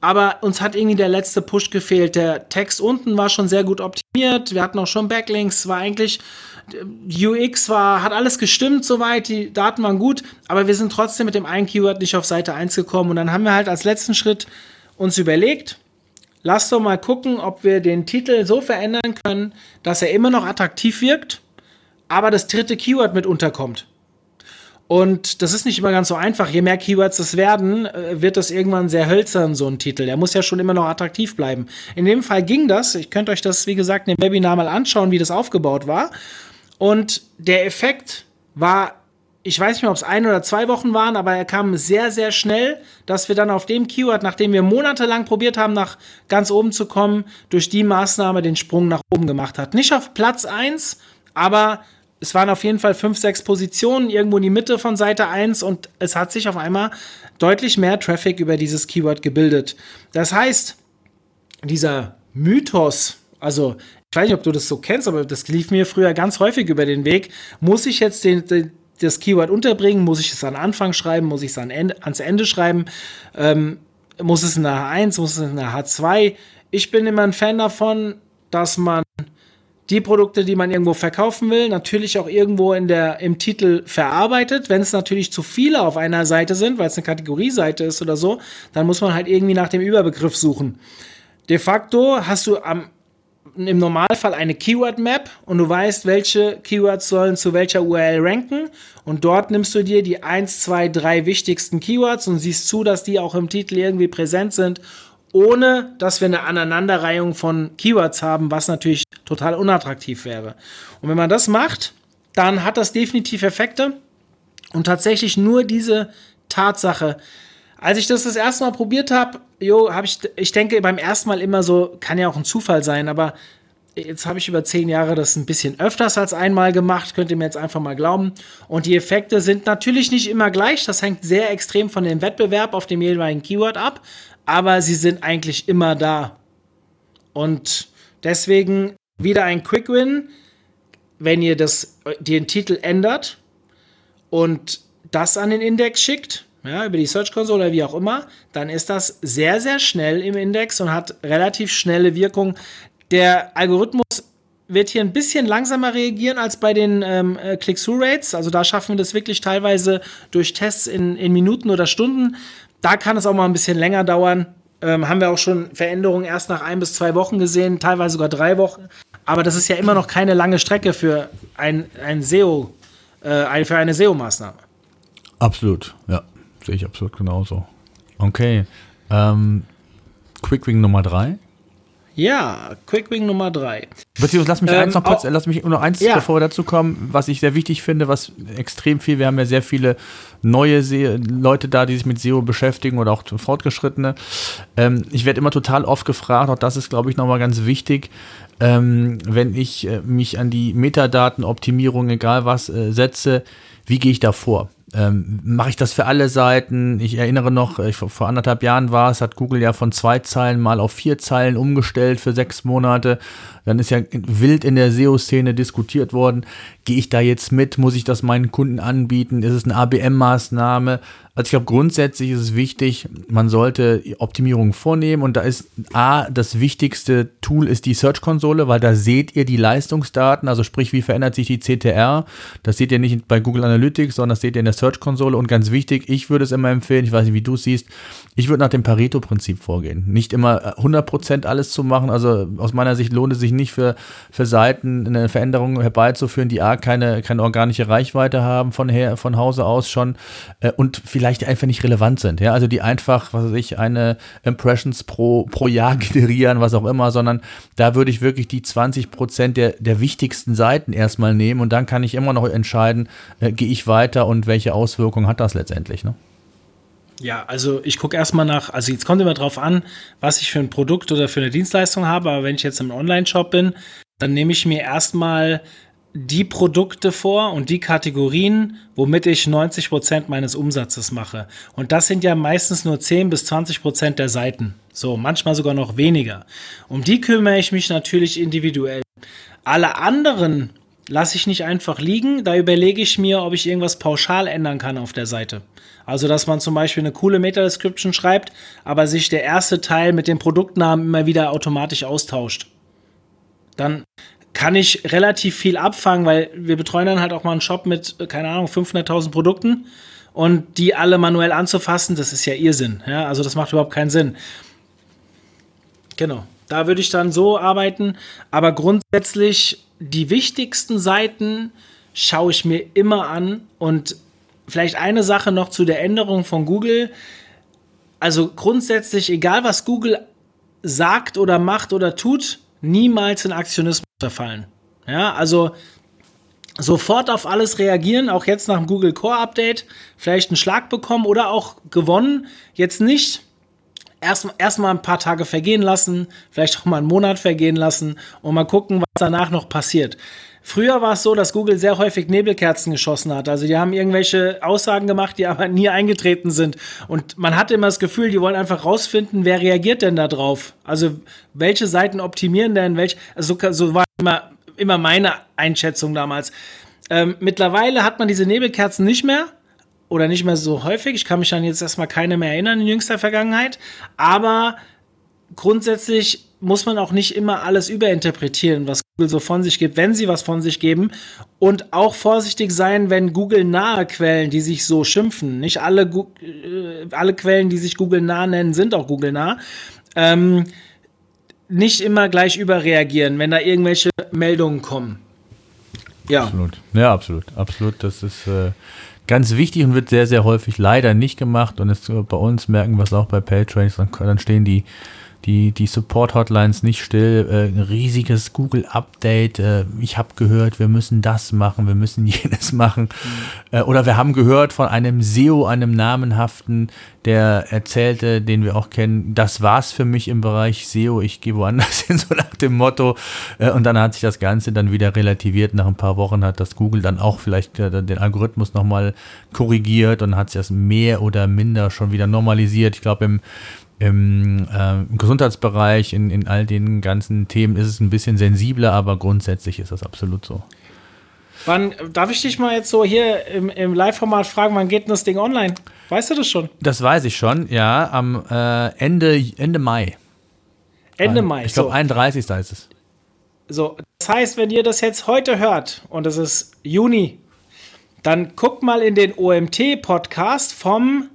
Speaker 2: aber uns hat irgendwie der letzte Push gefehlt. Der Text unten war schon sehr gut optimiert. Wir hatten auch schon Backlinks, war eigentlich UX war, hat alles gestimmt soweit, die Daten waren gut, aber wir sind trotzdem mit dem einen Keyword nicht auf Seite 1 gekommen. Und dann haben wir halt als letzten Schritt uns überlegt, lass doch mal gucken, ob wir den Titel so verändern können, dass er immer noch attraktiv wirkt, aber das dritte Keyword mit unterkommt. Und das ist nicht immer ganz so einfach. Je mehr Keywords es werden, äh, wird das irgendwann sehr hölzern, so ein Titel. Der muss ja schon immer noch attraktiv bleiben. In dem Fall ging das. Ich könnte euch das, wie gesagt, in dem Webinar mal anschauen, wie das aufgebaut war. Und der Effekt war, ich weiß nicht mehr, ob es ein oder zwei Wochen waren, aber er kam sehr, sehr schnell, dass wir dann auf dem Keyword, nachdem wir monatelang probiert haben, nach ganz oben zu kommen, durch die Maßnahme den Sprung nach oben gemacht hat. Nicht auf Platz 1, aber es waren auf jeden Fall fünf, sechs Positionen irgendwo in die Mitte von Seite 1 und es hat sich auf einmal deutlich mehr Traffic über dieses Keyword gebildet. Das heißt, dieser Mythos, also ich weiß nicht, ob du das so kennst, aber das lief mir früher ganz häufig über den Weg. Muss ich jetzt den, den, das Keyword unterbringen? Muss ich es an Anfang schreiben? Muss ich es an Ende, ans Ende schreiben? Ähm, muss es in der H1? Muss es in der H2? Ich bin immer ein Fan davon, dass man die Produkte, die man irgendwo verkaufen will, natürlich auch irgendwo in der, im Titel verarbeitet. Wenn es natürlich zu viele auf einer Seite sind, weil es eine Kategorieseite ist oder so, dann muss man halt irgendwie nach dem Überbegriff suchen. De facto hast du am, im Normalfall eine Keyword-Map und du weißt, welche Keywords sollen zu welcher URL ranken. Und dort nimmst du dir die 1, 2, 3 wichtigsten Keywords und siehst zu, dass die auch im Titel irgendwie präsent sind ohne dass wir eine Aneinanderreihung von Keywords haben, was natürlich total unattraktiv wäre. Und wenn man das macht, dann hat das definitiv Effekte und tatsächlich nur diese Tatsache. Als ich das das erste Mal probiert habe, jo, habe ich, ich denke beim ersten Mal immer so, kann ja auch ein Zufall sein, aber jetzt habe ich über zehn Jahre das ein bisschen öfters als einmal gemacht, könnt ihr mir jetzt einfach mal glauben. Und die Effekte sind natürlich nicht immer gleich, das hängt sehr extrem von dem Wettbewerb auf dem jeweiligen Keyword ab, aber sie sind eigentlich immer da. Und deswegen wieder ein Quick Win, wenn ihr das, den Titel ändert und das an den Index schickt, ja, über die Search Console oder wie auch immer, dann ist das sehr, sehr schnell im Index und hat relativ schnelle Wirkung. Der Algorithmus wird hier ein bisschen langsamer reagieren als bei den ähm, äh, Click-Through-Rates. Also da schaffen wir das wirklich teilweise durch Tests in, in Minuten oder Stunden. Da kann es auch mal ein bisschen länger dauern. Ähm, haben wir auch schon Veränderungen erst nach ein bis zwei Wochen gesehen, teilweise sogar drei Wochen. Aber das ist ja immer noch keine lange Strecke für ein, ein SEO, äh, für eine SEO-Maßnahme.
Speaker 1: Absolut, ja. Sehe ich absolut genauso. Okay. Ähm, Quick Wing Nummer drei.
Speaker 2: Ja, Quickwing Nummer drei.
Speaker 1: Beziehungsweise lass mich ähm, eins noch kurz, lass mich nur eins, ja. bevor wir dazu kommen, was ich sehr wichtig finde, was extrem viel, wir haben ja sehr viele neue Se Leute da, die sich mit SEO beschäftigen oder auch Fortgeschrittene. Ähm, ich werde immer total oft gefragt, auch das ist, glaube ich, nochmal ganz wichtig, ähm, wenn ich äh, mich an die Metadatenoptimierung, egal was, äh, setze, wie gehe ich da vor? Ähm, mache ich das für alle Seiten. Ich erinnere noch, ich, vor anderthalb Jahren war es, hat Google ja von zwei Zeilen mal auf vier Zeilen umgestellt für sechs Monate. Dann ist ja wild in der SEO-Szene diskutiert worden. Gehe ich da jetzt mit? Muss ich das meinen Kunden anbieten? Ist es eine ABM-Maßnahme? Also ich glaube, grundsätzlich ist es wichtig, man sollte Optimierungen vornehmen und da ist A, das wichtigste Tool ist die Search-Konsole, weil da seht ihr die Leistungsdaten, also sprich, wie verändert sich die CTR. Das seht ihr nicht bei Google Analytics, sondern das seht ihr in der Search-Konsole und ganz wichtig, ich würde es immer empfehlen, ich weiß nicht, wie du es siehst, ich würde nach dem Pareto-Prinzip vorgehen. Nicht immer 100% alles zu machen, also aus meiner Sicht lohnt es sich nicht für, für Seiten eine Veränderung herbeizuführen, die A, keine, keine organische Reichweite haben von, her, von Hause aus schon äh, und vielleicht vielleicht einfach nicht relevant sind. Ja, also die einfach, was weiß ich, eine Impressions pro, pro Jahr generieren, was auch immer, sondern da würde ich wirklich die 20 Prozent der, der wichtigsten Seiten erstmal nehmen und dann kann ich immer noch entscheiden, äh, gehe ich weiter und welche Auswirkungen hat das letztendlich. Ne?
Speaker 2: Ja, also ich gucke erstmal nach, also jetzt kommt immer drauf an, was ich für ein Produkt oder für eine Dienstleistung habe, aber wenn ich jetzt im Online-Shop bin, dann nehme ich mir erstmal die Produkte vor und die Kategorien, womit ich 90 Prozent meines Umsatzes mache. Und das sind ja meistens nur 10 bis 20 Prozent der Seiten. So, manchmal sogar noch weniger. Um die kümmere ich mich natürlich individuell. Alle anderen lasse ich nicht einfach liegen. Da überlege ich mir, ob ich irgendwas pauschal ändern kann auf der Seite. Also, dass man zum Beispiel eine coole Meta-Description schreibt, aber sich der erste Teil mit dem Produktnamen immer wieder automatisch austauscht. Dann kann ich relativ viel abfangen, weil wir betreuen dann halt auch mal einen Shop mit, keine Ahnung, 500.000 Produkten und die alle manuell anzufassen, das ist ja Irrsinn. Ja? Also das macht überhaupt keinen Sinn. Genau, da würde ich dann so arbeiten, aber grundsätzlich die wichtigsten Seiten schaue ich mir immer an und vielleicht eine Sache noch zu der Änderung von Google. Also grundsätzlich, egal was Google sagt oder macht oder tut, niemals in Aktionismus verfallen. Ja, also sofort auf alles reagieren, auch jetzt nach dem Google Core Update, vielleicht einen Schlag bekommen oder auch gewonnen, jetzt nicht erstmal erst ein paar Tage vergehen lassen, vielleicht auch mal einen Monat vergehen lassen und mal gucken, was danach noch passiert. Früher war es so, dass Google sehr häufig Nebelkerzen geschossen hat. Also die haben irgendwelche Aussagen gemacht, die aber nie eingetreten sind. Und man hatte immer das Gefühl, die wollen einfach rausfinden, wer reagiert denn da drauf. Also welche Seiten optimieren denn, welche, also so war immer, immer meine Einschätzung damals. Ähm, mittlerweile hat man diese Nebelkerzen nicht mehr oder nicht mehr so häufig. Ich kann mich dann jetzt erstmal keine mehr erinnern in jüngster Vergangenheit. Aber grundsätzlich muss man auch nicht immer alles überinterpretieren, was so von sich gibt, wenn sie was von sich geben. Und auch vorsichtig sein, wenn Google nahe Quellen, die sich so schimpfen, nicht alle, äh, alle Quellen, die sich Google nah nennen, sind auch Google nah. Ähm, nicht immer gleich überreagieren, wenn da irgendwelche Meldungen kommen.
Speaker 1: Ja. Absolut. Ja, absolut. Absolut. Das ist äh, ganz wichtig und wird sehr, sehr häufig leider nicht gemacht. Und es, bei uns merken wir es auch bei Paytrace, dann, dann stehen die die, die Support-Hotlines nicht still, äh, ein riesiges Google-Update, äh, ich habe gehört, wir müssen das machen, wir müssen jenes machen. Mhm. Äh, oder wir haben gehört von einem SEO, einem namenhaften, der erzählte, den wir auch kennen, das war's für mich im Bereich SEO, ich gehe woanders hin, so nach dem Motto. Äh, und dann hat sich das Ganze dann wieder relativiert. Nach ein paar Wochen hat das Google dann auch vielleicht äh, den Algorithmus nochmal korrigiert und hat sich das mehr oder minder schon wieder normalisiert. Ich glaube, im im, äh, im Gesundheitsbereich, in, in all den ganzen Themen ist es ein bisschen sensibler, aber grundsätzlich ist das absolut so.
Speaker 2: Wann, darf ich dich mal jetzt so hier im, im Live-Format fragen, wann geht denn das Ding online? Weißt du das schon?
Speaker 1: Das weiß ich schon, ja, am äh, Ende, Ende Mai.
Speaker 2: Ende Mai.
Speaker 1: Ich glaube, so. 31. ist es.
Speaker 2: So, das heißt, wenn ihr das jetzt heute hört und es ist Juni, dann guckt mal in den OMT-Podcast vom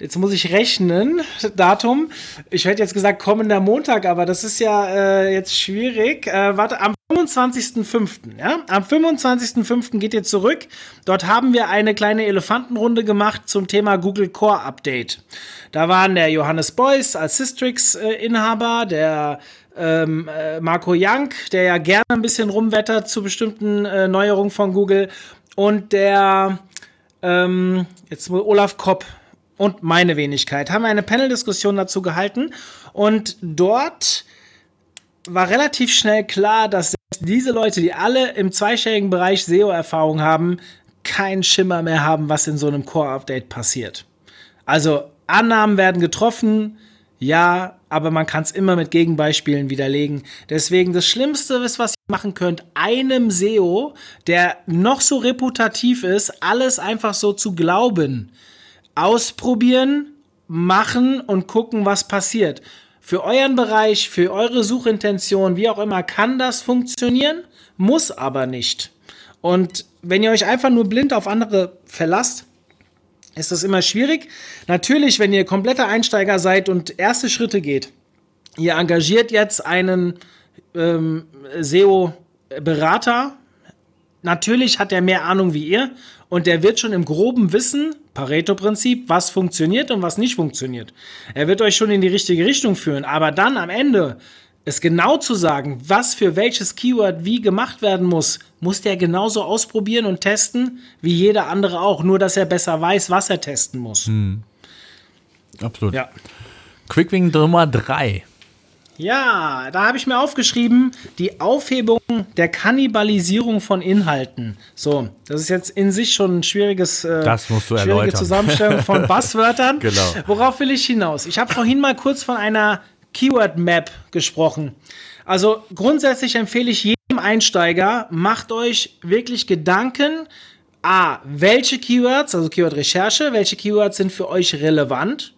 Speaker 2: Jetzt muss ich rechnen, Datum. Ich hätte jetzt gesagt kommender Montag, aber das ist ja äh, jetzt schwierig. Äh, warte, am 25.05. Ja? Am 25.05. geht ihr zurück. Dort haben wir eine kleine Elefantenrunde gemacht zum Thema Google Core Update. Da waren der Johannes Beuys als Systrix-Inhaber, der ähm, äh, Marco Young, der ja gerne ein bisschen rumwettert zu bestimmten äh, Neuerungen von Google. Und der, ähm, jetzt Olaf Kopp und meine Wenigkeit, haben wir eine Panel-Diskussion dazu gehalten. Und dort war relativ schnell klar, dass diese Leute, die alle im zweistelligen Bereich SEO-Erfahrung haben, keinen Schimmer mehr haben, was in so einem Core-Update passiert. Also Annahmen werden getroffen, ja, aber man kann es immer mit Gegenbeispielen widerlegen. Deswegen das Schlimmste ist, was ihr machen könnt, einem SEO, der noch so reputativ ist, alles einfach so zu glauben. Ausprobieren, machen und gucken, was passiert. Für euren Bereich, für eure Suchintention, wie auch immer, kann das funktionieren, muss aber nicht. Und wenn ihr euch einfach nur blind auf andere verlasst, ist das immer schwierig. Natürlich, wenn ihr kompletter Einsteiger seid und erste Schritte geht, ihr engagiert jetzt einen ähm, SEO-Berater. Natürlich hat er mehr Ahnung wie ihr und der wird schon im groben Wissen, Pareto-Prinzip, was funktioniert und was nicht funktioniert. Er wird euch schon in die richtige Richtung führen, aber dann am Ende es genau zu sagen, was für welches Keyword wie gemacht werden muss, muss der genauso ausprobieren und testen wie jeder andere auch. Nur, dass er besser weiß, was er testen muss. Hm.
Speaker 1: Absolut. Ja. Quickwing Nummer 3.
Speaker 2: Ja, da habe ich mir aufgeschrieben, die Aufhebung der Kannibalisierung von Inhalten. So, das ist jetzt in sich schon ein schwieriges,
Speaker 1: äh, das musst du schwierige
Speaker 2: erläutern. Zusammenstellung von Buzzwörtern. genau. Worauf will ich hinaus? Ich habe vorhin mal kurz von einer Keyword Map gesprochen. Also grundsätzlich empfehle ich jedem Einsteiger, macht euch wirklich Gedanken, a, welche Keywords, also Keyword Recherche, welche Keywords sind für euch relevant.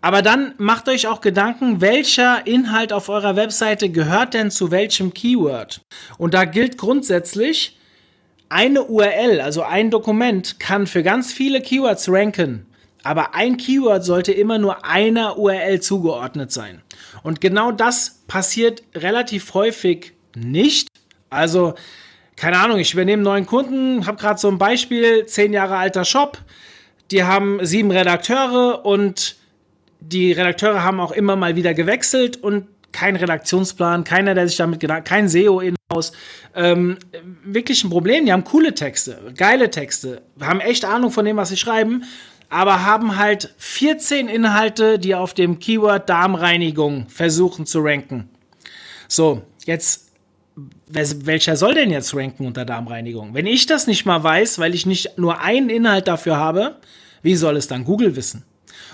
Speaker 2: Aber dann macht euch auch Gedanken, welcher Inhalt auf eurer Webseite gehört denn zu welchem Keyword. Und da gilt grundsätzlich, eine URL, also ein Dokument, kann für ganz viele Keywords ranken. Aber ein Keyword sollte immer nur einer URL zugeordnet sein. Und genau das passiert relativ häufig nicht. Also, keine Ahnung, ich übernehme neuen Kunden, habe gerade so ein Beispiel, zehn Jahre alter Shop. Die haben sieben Redakteure und die Redakteure haben auch immer mal wieder gewechselt und kein Redaktionsplan, keiner, der sich damit gedacht, kein SEO in Haus. Ähm, wirklich ein Problem. Die haben coole Texte, geile Texte, haben echt Ahnung von dem, was sie schreiben, aber haben halt 14 Inhalte, die auf dem Keyword Darmreinigung versuchen zu ranken. So, jetzt, welcher soll denn jetzt ranken unter Darmreinigung? Wenn ich das nicht mal weiß, weil ich nicht nur einen Inhalt dafür habe, wie soll es dann Google wissen?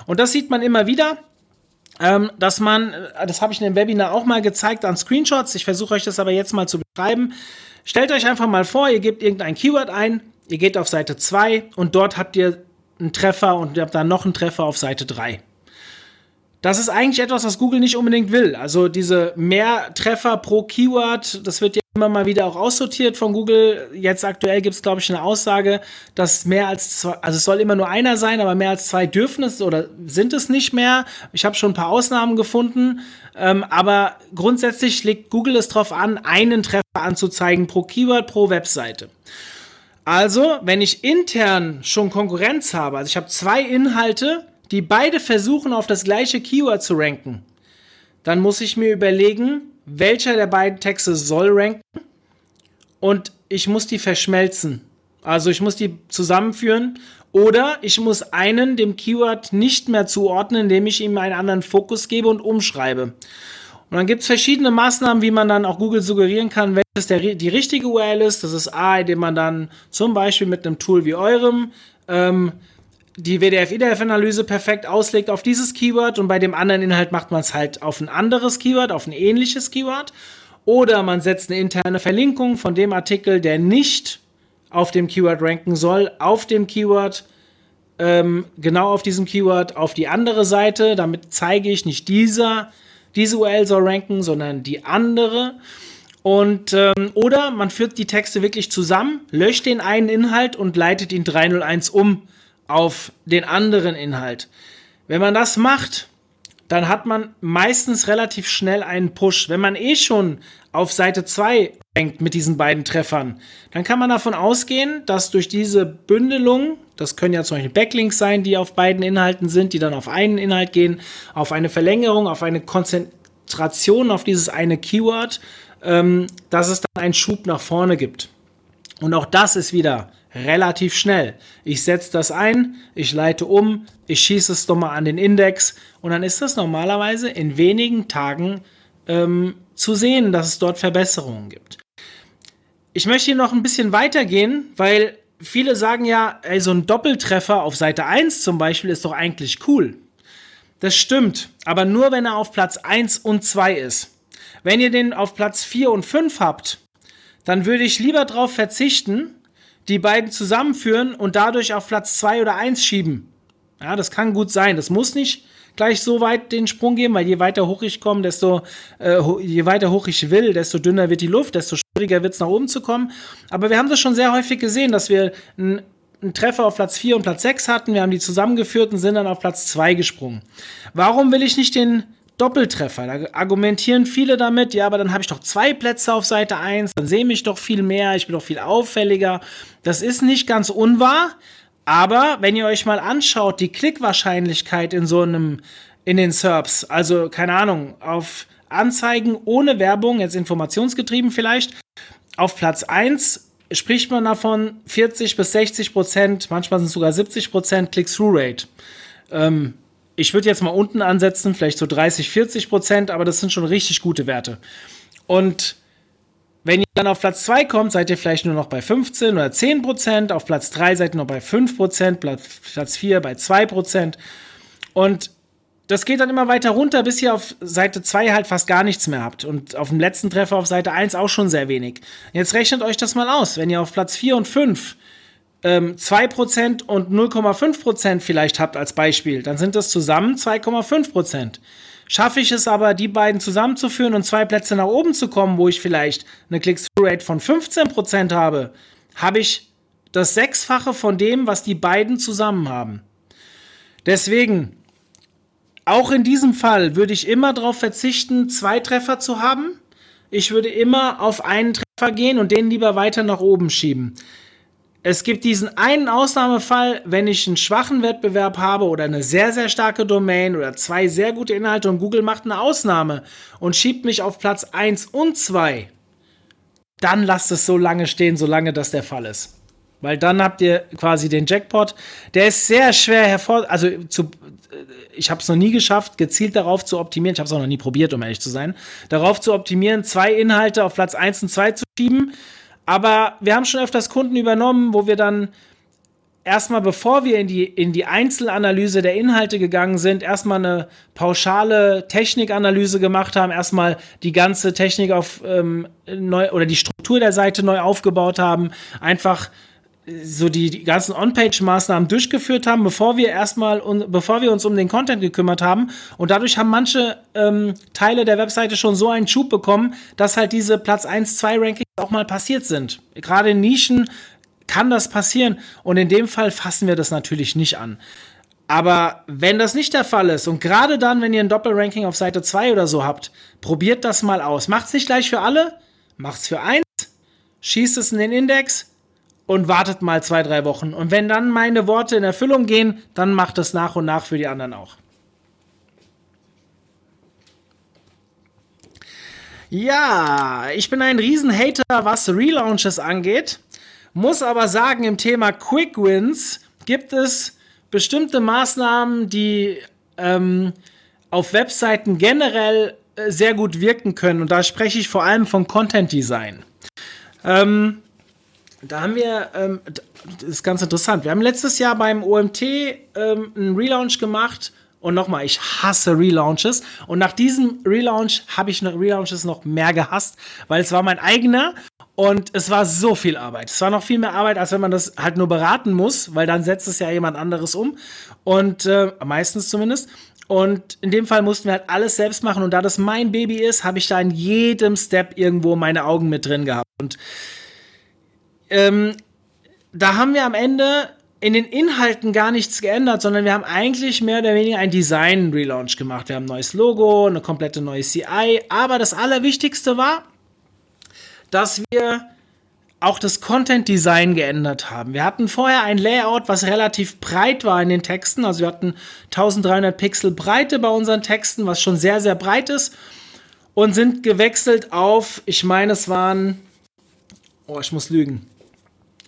Speaker 2: Und das sieht man immer wieder. Ähm, dass man, das habe ich in dem Webinar auch mal gezeigt an Screenshots, ich versuche euch das aber jetzt mal zu beschreiben. Stellt euch einfach mal vor, ihr gebt irgendein Keyword ein, ihr geht auf Seite 2 und dort habt ihr einen Treffer und ihr habt dann noch einen Treffer auf Seite 3. Das ist eigentlich etwas, was Google nicht unbedingt will. Also diese mehr Treffer pro Keyword, das wird ja immer mal wieder auch aussortiert von Google. Jetzt aktuell gibt es, glaube ich, eine Aussage, dass mehr als zwei, also es soll immer nur einer sein, aber mehr als zwei dürfen es oder sind es nicht mehr. Ich habe schon ein paar Ausnahmen gefunden, ähm, aber grundsätzlich legt Google es darauf an, einen Treffer anzuzeigen pro Keyword, pro Webseite. Also, wenn ich intern schon Konkurrenz habe, also ich habe zwei Inhalte, die beide versuchen, auf das gleiche Keyword zu ranken, dann muss ich mir überlegen, welcher der beiden Texte soll ranken und ich muss die verschmelzen. Also ich muss die zusammenführen oder ich muss einen dem Keyword nicht mehr zuordnen, indem ich ihm einen anderen Fokus gebe und umschreibe. Und dann gibt es verschiedene Maßnahmen, wie man dann auch Google suggerieren kann, welches der, die richtige URL ist. Das ist A, indem man dann zum Beispiel mit einem Tool wie eurem ähm, die WDF-IDF-Analyse perfekt auslegt auf dieses Keyword und bei dem anderen Inhalt macht man es halt auf ein anderes Keyword, auf ein ähnliches Keyword. Oder man setzt eine interne Verlinkung von dem Artikel, der nicht auf dem Keyword ranken soll, auf dem Keyword, ähm, genau auf diesem Keyword, auf die andere Seite. Damit zeige ich nicht dieser diese URL soll ranken, sondern die andere. Und ähm, oder man führt die Texte wirklich zusammen, löscht den einen Inhalt und leitet ihn 301 um auf den anderen Inhalt. Wenn man das macht, dann hat man meistens relativ schnell einen Push. Wenn man eh schon auf Seite 2 hängt mit diesen beiden Treffern, dann kann man davon ausgehen, dass durch diese Bündelung, das können ja zum Beispiel Backlinks sein, die auf beiden Inhalten sind, die dann auf einen Inhalt gehen, auf eine Verlängerung, auf eine Konzent Konzentration auf dieses eine Keyword, ähm, dass es dann einen Schub nach vorne gibt. Und auch das ist wieder relativ schnell. Ich setze das ein, ich leite um, ich schieße es nochmal an den Index und dann ist das normalerweise in wenigen Tagen ähm, zu sehen, dass es dort Verbesserungen gibt. Ich möchte hier noch ein bisschen weitergehen, weil viele sagen ja, ey, so ein Doppeltreffer auf Seite 1 zum Beispiel ist doch eigentlich cool. Das stimmt, aber nur wenn er auf Platz 1 und 2 ist. Wenn ihr den auf Platz 4 und 5 habt, dann würde ich lieber darauf verzichten, die beiden zusammenführen und dadurch auf Platz 2 oder 1 schieben. Ja, das kann gut sein. Das muss nicht gleich so weit den Sprung geben, weil je weiter hoch ich komme, desto äh, je weiter hoch ich will, desto dünner wird die Luft, desto schwieriger wird es nach oben zu kommen. Aber wir haben das schon sehr häufig gesehen, dass wir einen, Treffer auf Platz 4 und Platz 6 hatten. Wir haben die zusammengeführt und sind dann auf Platz 2 gesprungen. Warum will ich nicht den Doppeltreffer. Da argumentieren viele damit, ja, aber dann habe ich doch zwei Plätze auf Seite 1, dann sehe mich doch viel mehr, ich bin doch viel auffälliger. Das ist nicht ganz unwahr, aber wenn ihr euch mal anschaut, die Klickwahrscheinlichkeit in so einem, in den SERPs, also keine Ahnung, auf Anzeigen ohne Werbung, jetzt informationsgetrieben vielleicht, auf Platz 1 spricht man davon 40 bis 60 Prozent, manchmal sind es sogar 70 Prozent Click-Through-Rate. Ähm, ich würde jetzt mal unten ansetzen, vielleicht so 30, 40 Prozent, aber das sind schon richtig gute Werte. Und wenn ihr dann auf Platz 2 kommt, seid ihr vielleicht nur noch bei 15 oder 10 Prozent. Auf Platz 3 seid ihr noch bei 5 Prozent. Platz 4 bei 2 Prozent. Und das geht dann immer weiter runter, bis ihr auf Seite 2 halt fast gar nichts mehr habt. Und auf dem letzten Treffer auf Seite 1 auch schon sehr wenig. Jetzt rechnet euch das mal aus. Wenn ihr auf Platz 4 und 5 ähm, 2% und 0,5% vielleicht habt als Beispiel, dann sind das zusammen 2,5%. Schaffe ich es aber, die beiden zusammenzuführen und zwei Plätze nach oben zu kommen, wo ich vielleicht eine Click-Through-Rate von 15% habe, habe ich das Sechsfache von dem, was die beiden zusammen haben. Deswegen, auch in diesem Fall würde ich immer darauf verzichten, zwei Treffer zu haben. Ich würde immer auf einen Treffer gehen und den lieber weiter nach oben schieben. Es gibt diesen einen Ausnahmefall, wenn ich einen schwachen Wettbewerb habe oder eine sehr, sehr starke Domain oder zwei sehr gute Inhalte und Google macht eine Ausnahme und schiebt mich auf Platz 1 und 2. Dann lasst es so lange stehen, solange das der Fall ist. Weil dann habt ihr quasi den Jackpot. Der ist sehr schwer hervor, also zu, ich habe es noch nie geschafft, gezielt darauf zu optimieren. Ich habe es auch noch nie probiert, um ehrlich zu sein. Darauf zu optimieren, zwei Inhalte auf Platz 1 und 2 zu schieben aber wir haben schon öfters Kunden übernommen, wo wir dann erstmal, bevor wir in die, in die Einzelanalyse der Inhalte gegangen sind, erstmal eine pauschale Technikanalyse gemacht haben, erstmal die ganze Technik auf ähm, neu oder die Struktur der Seite neu aufgebaut haben, einfach so die, die ganzen On-Page-Maßnahmen durchgeführt haben, bevor wir erstmal und bevor wir uns um den Content gekümmert haben. Und dadurch haben manche ähm, Teile der Webseite schon so einen Schub bekommen, dass halt diese Platz 1, 2 Rankings auch mal passiert sind. Gerade in Nischen kann das passieren. Und in dem Fall fassen wir das natürlich nicht an. Aber wenn das nicht der Fall ist und gerade dann, wenn ihr ein Doppelranking auf Seite 2 oder so habt, probiert das mal aus. Macht's nicht gleich für alle, macht's für eins, schießt es in den Index, und wartet mal zwei, drei Wochen. Und wenn dann meine Worte in Erfüllung gehen, dann macht es nach und nach für die anderen auch. Ja, ich bin ein Riesenhater, was Relaunches angeht. Muss aber sagen, im Thema Quick Wins gibt es bestimmte Maßnahmen, die ähm, auf Webseiten generell äh, sehr gut wirken können. Und da spreche ich vor allem von Content Design. Ähm, da haben wir, ähm, das ist ganz interessant. Wir haben letztes Jahr beim OMT ähm, einen Relaunch gemacht. Und nochmal, ich hasse Relaunches. Und nach diesem Relaunch habe ich Relaunches noch mehr gehasst, weil es war mein eigener und es war so viel Arbeit. Es war noch viel mehr Arbeit, als wenn man das halt nur beraten muss, weil dann setzt es ja jemand anderes um. Und äh, meistens zumindest. Und in dem Fall mussten wir halt alles selbst machen. Und da das mein Baby ist, habe ich da in jedem Step irgendwo meine Augen mit drin gehabt. Und ähm, da haben wir am Ende in den Inhalten gar nichts geändert, sondern wir haben eigentlich mehr oder weniger ein Design-Relaunch gemacht. Wir haben ein neues Logo, eine komplette neue CI, aber das Allerwichtigste war, dass wir auch das Content-Design geändert haben. Wir hatten vorher ein Layout, was relativ breit war in den Texten. Also wir hatten 1300 Pixel Breite bei unseren Texten, was schon sehr, sehr breit ist. und sind gewechselt auf, ich meine, es waren, oh, ich muss lügen.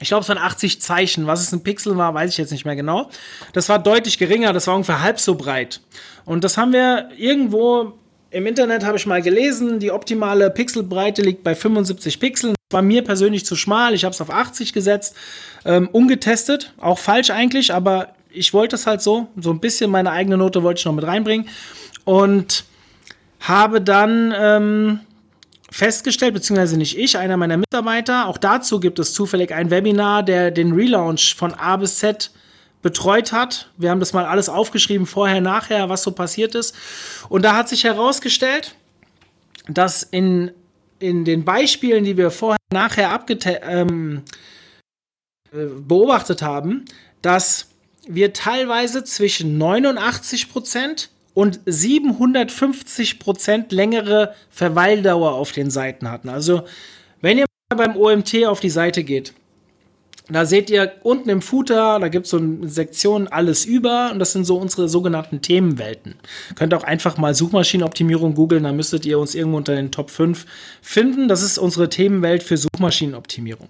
Speaker 2: Ich glaube, es waren 80 Zeichen. Was es ein Pixel war, weiß ich jetzt nicht mehr genau. Das war deutlich geringer, das war ungefähr halb so breit. Und das haben wir irgendwo im Internet, habe ich mal gelesen, die optimale Pixelbreite liegt bei 75 Pixeln. Das war mir persönlich zu schmal, ich habe es auf 80 gesetzt, ähm, ungetestet, auch falsch eigentlich, aber ich wollte es halt so, so ein bisschen meine eigene Note wollte ich noch mit reinbringen. Und habe dann ähm, festgestellt, beziehungsweise nicht ich, einer meiner Mitarbeiter, auch dazu gibt es zufällig ein Webinar, der den Relaunch von A bis Z betreut hat. Wir haben das mal alles aufgeschrieben, vorher, nachher, was so passiert ist. Und da hat sich herausgestellt, dass in, in den Beispielen, die wir vorher, nachher ähm, äh, beobachtet haben, dass wir teilweise zwischen 89 Prozent und 750 Prozent längere Verweildauer auf den Seiten hatten. Also, wenn ihr beim OMT auf die Seite geht, da seht ihr unten im Footer, da gibt es so eine Sektion alles über und das sind so unsere sogenannten Themenwelten. Könnt auch einfach mal Suchmaschinenoptimierung googeln, da müsstet ihr uns irgendwo unter den Top 5 finden. Das ist unsere Themenwelt für Suchmaschinenoptimierung.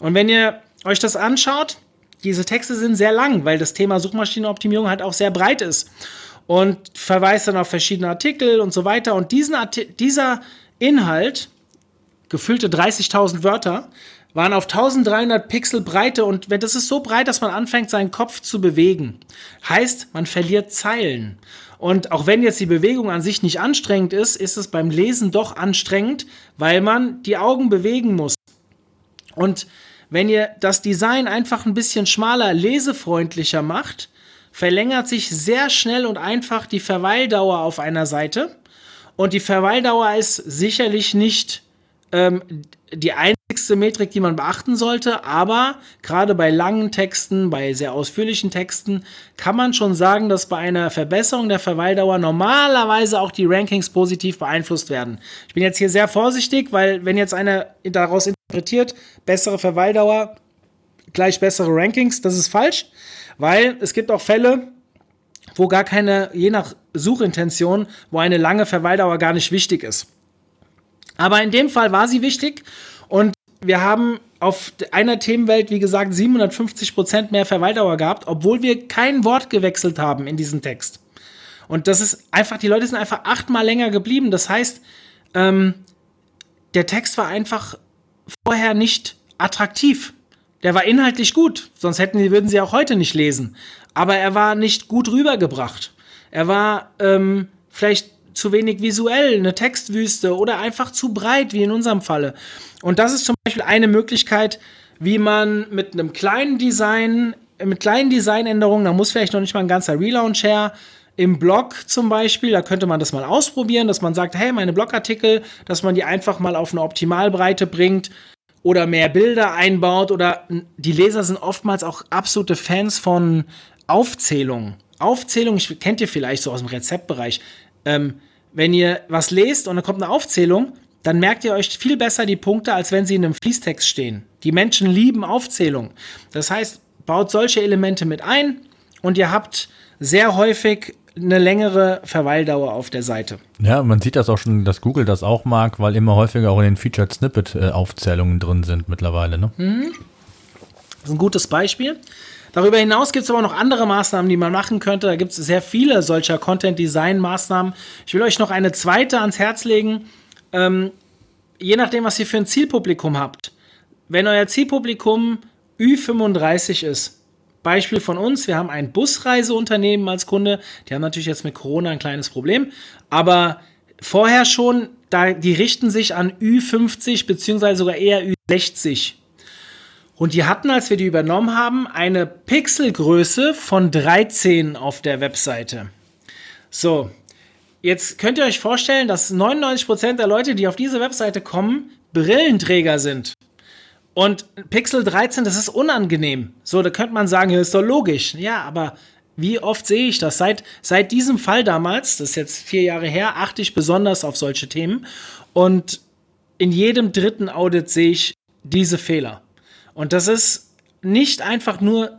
Speaker 2: Und wenn ihr euch das anschaut, diese Texte sind sehr lang, weil das Thema Suchmaschinenoptimierung halt auch sehr breit ist und verweist dann auf verschiedene Artikel und so weiter. Und diesen dieser Inhalt, gefüllte 30.000 Wörter, waren auf 1300 Pixel Breite und wenn das ist so breit, dass man anfängt, seinen Kopf zu bewegen. Heißt, man verliert Zeilen. Und auch wenn jetzt die Bewegung an sich nicht anstrengend ist, ist es beim Lesen doch anstrengend, weil man die Augen bewegen muss. Und wenn ihr das Design einfach ein bisschen schmaler, lesefreundlicher macht, verlängert sich sehr schnell und einfach die Verweildauer auf einer Seite. Und die Verweildauer ist sicherlich nicht ähm, die einzigste Metrik, die man beachten sollte, aber gerade bei langen Texten, bei sehr ausführlichen Texten, kann man schon sagen, dass bei einer Verbesserung der Verweildauer normalerweise auch die Rankings positiv beeinflusst werden. Ich bin jetzt hier sehr vorsichtig, weil wenn jetzt einer daraus interpretiert, bessere Verweildauer gleich bessere Rankings, das ist falsch. Weil es gibt auch Fälle, wo gar keine, je nach Suchintention, wo eine lange Verweildauer gar nicht wichtig ist. Aber in dem Fall war sie wichtig und wir haben auf einer Themenwelt, wie gesagt, 750% mehr Verweildauer gehabt, obwohl wir kein Wort gewechselt haben in diesem Text. Und das ist einfach, die Leute sind einfach achtmal länger geblieben. Das heißt, ähm, der Text war einfach vorher nicht attraktiv. Der war inhaltlich gut, sonst hätten die, würden sie auch heute nicht lesen. Aber er war nicht gut rübergebracht. Er war ähm, vielleicht zu wenig visuell, eine Textwüste oder einfach zu breit, wie in unserem Falle. Und das ist zum Beispiel eine Möglichkeit, wie man mit einem kleinen Design, mit kleinen Designänderungen, da muss vielleicht noch nicht mal ein ganzer Relaunch her, im Blog zum Beispiel, da könnte man das mal ausprobieren, dass man sagt, hey, meine Blogartikel, dass man die einfach mal auf eine Optimalbreite bringt, oder mehr Bilder einbaut oder die Leser sind oftmals auch absolute Fans von Aufzählungen. Aufzählung, ich, kennt ihr vielleicht so aus dem Rezeptbereich. Ähm, wenn ihr was lest und dann kommt eine Aufzählung, dann merkt ihr euch viel besser die Punkte, als wenn sie in einem Fließtext stehen. Die Menschen lieben Aufzählung. Das heißt, baut solche Elemente mit ein und ihr habt sehr häufig eine längere Verweildauer auf der Seite.
Speaker 1: Ja, man sieht das auch schon, dass Google das auch mag, weil immer häufiger auch in den Featured Snippet-Aufzählungen drin sind mittlerweile. Ne? Mhm.
Speaker 2: Das ist ein gutes Beispiel. Darüber hinaus gibt es aber noch andere Maßnahmen, die man machen könnte. Da gibt es sehr viele solcher Content-Design-Maßnahmen. Ich will euch noch eine zweite ans Herz legen. Ähm, je nachdem, was ihr für ein Zielpublikum habt. Wenn euer Zielpublikum Ü35 ist, Beispiel von uns, wir haben ein Busreiseunternehmen als Kunde, die haben natürlich jetzt mit Corona ein kleines Problem, aber vorher schon, da, die richten sich an Ü50 beziehungsweise sogar eher Ü60. Und die hatten, als wir die übernommen haben, eine Pixelgröße von 13 auf der Webseite. So, jetzt könnt ihr euch vorstellen, dass 99% der Leute, die auf diese Webseite kommen, Brillenträger sind. Und Pixel 13, das ist unangenehm. So, da könnte man sagen, ja, ist doch logisch. Ja, aber wie oft sehe ich das? Seit, seit diesem Fall damals, das ist jetzt vier Jahre her, achte ich besonders auf solche Themen. Und in jedem dritten Audit sehe ich diese Fehler. Und das ist nicht einfach nur,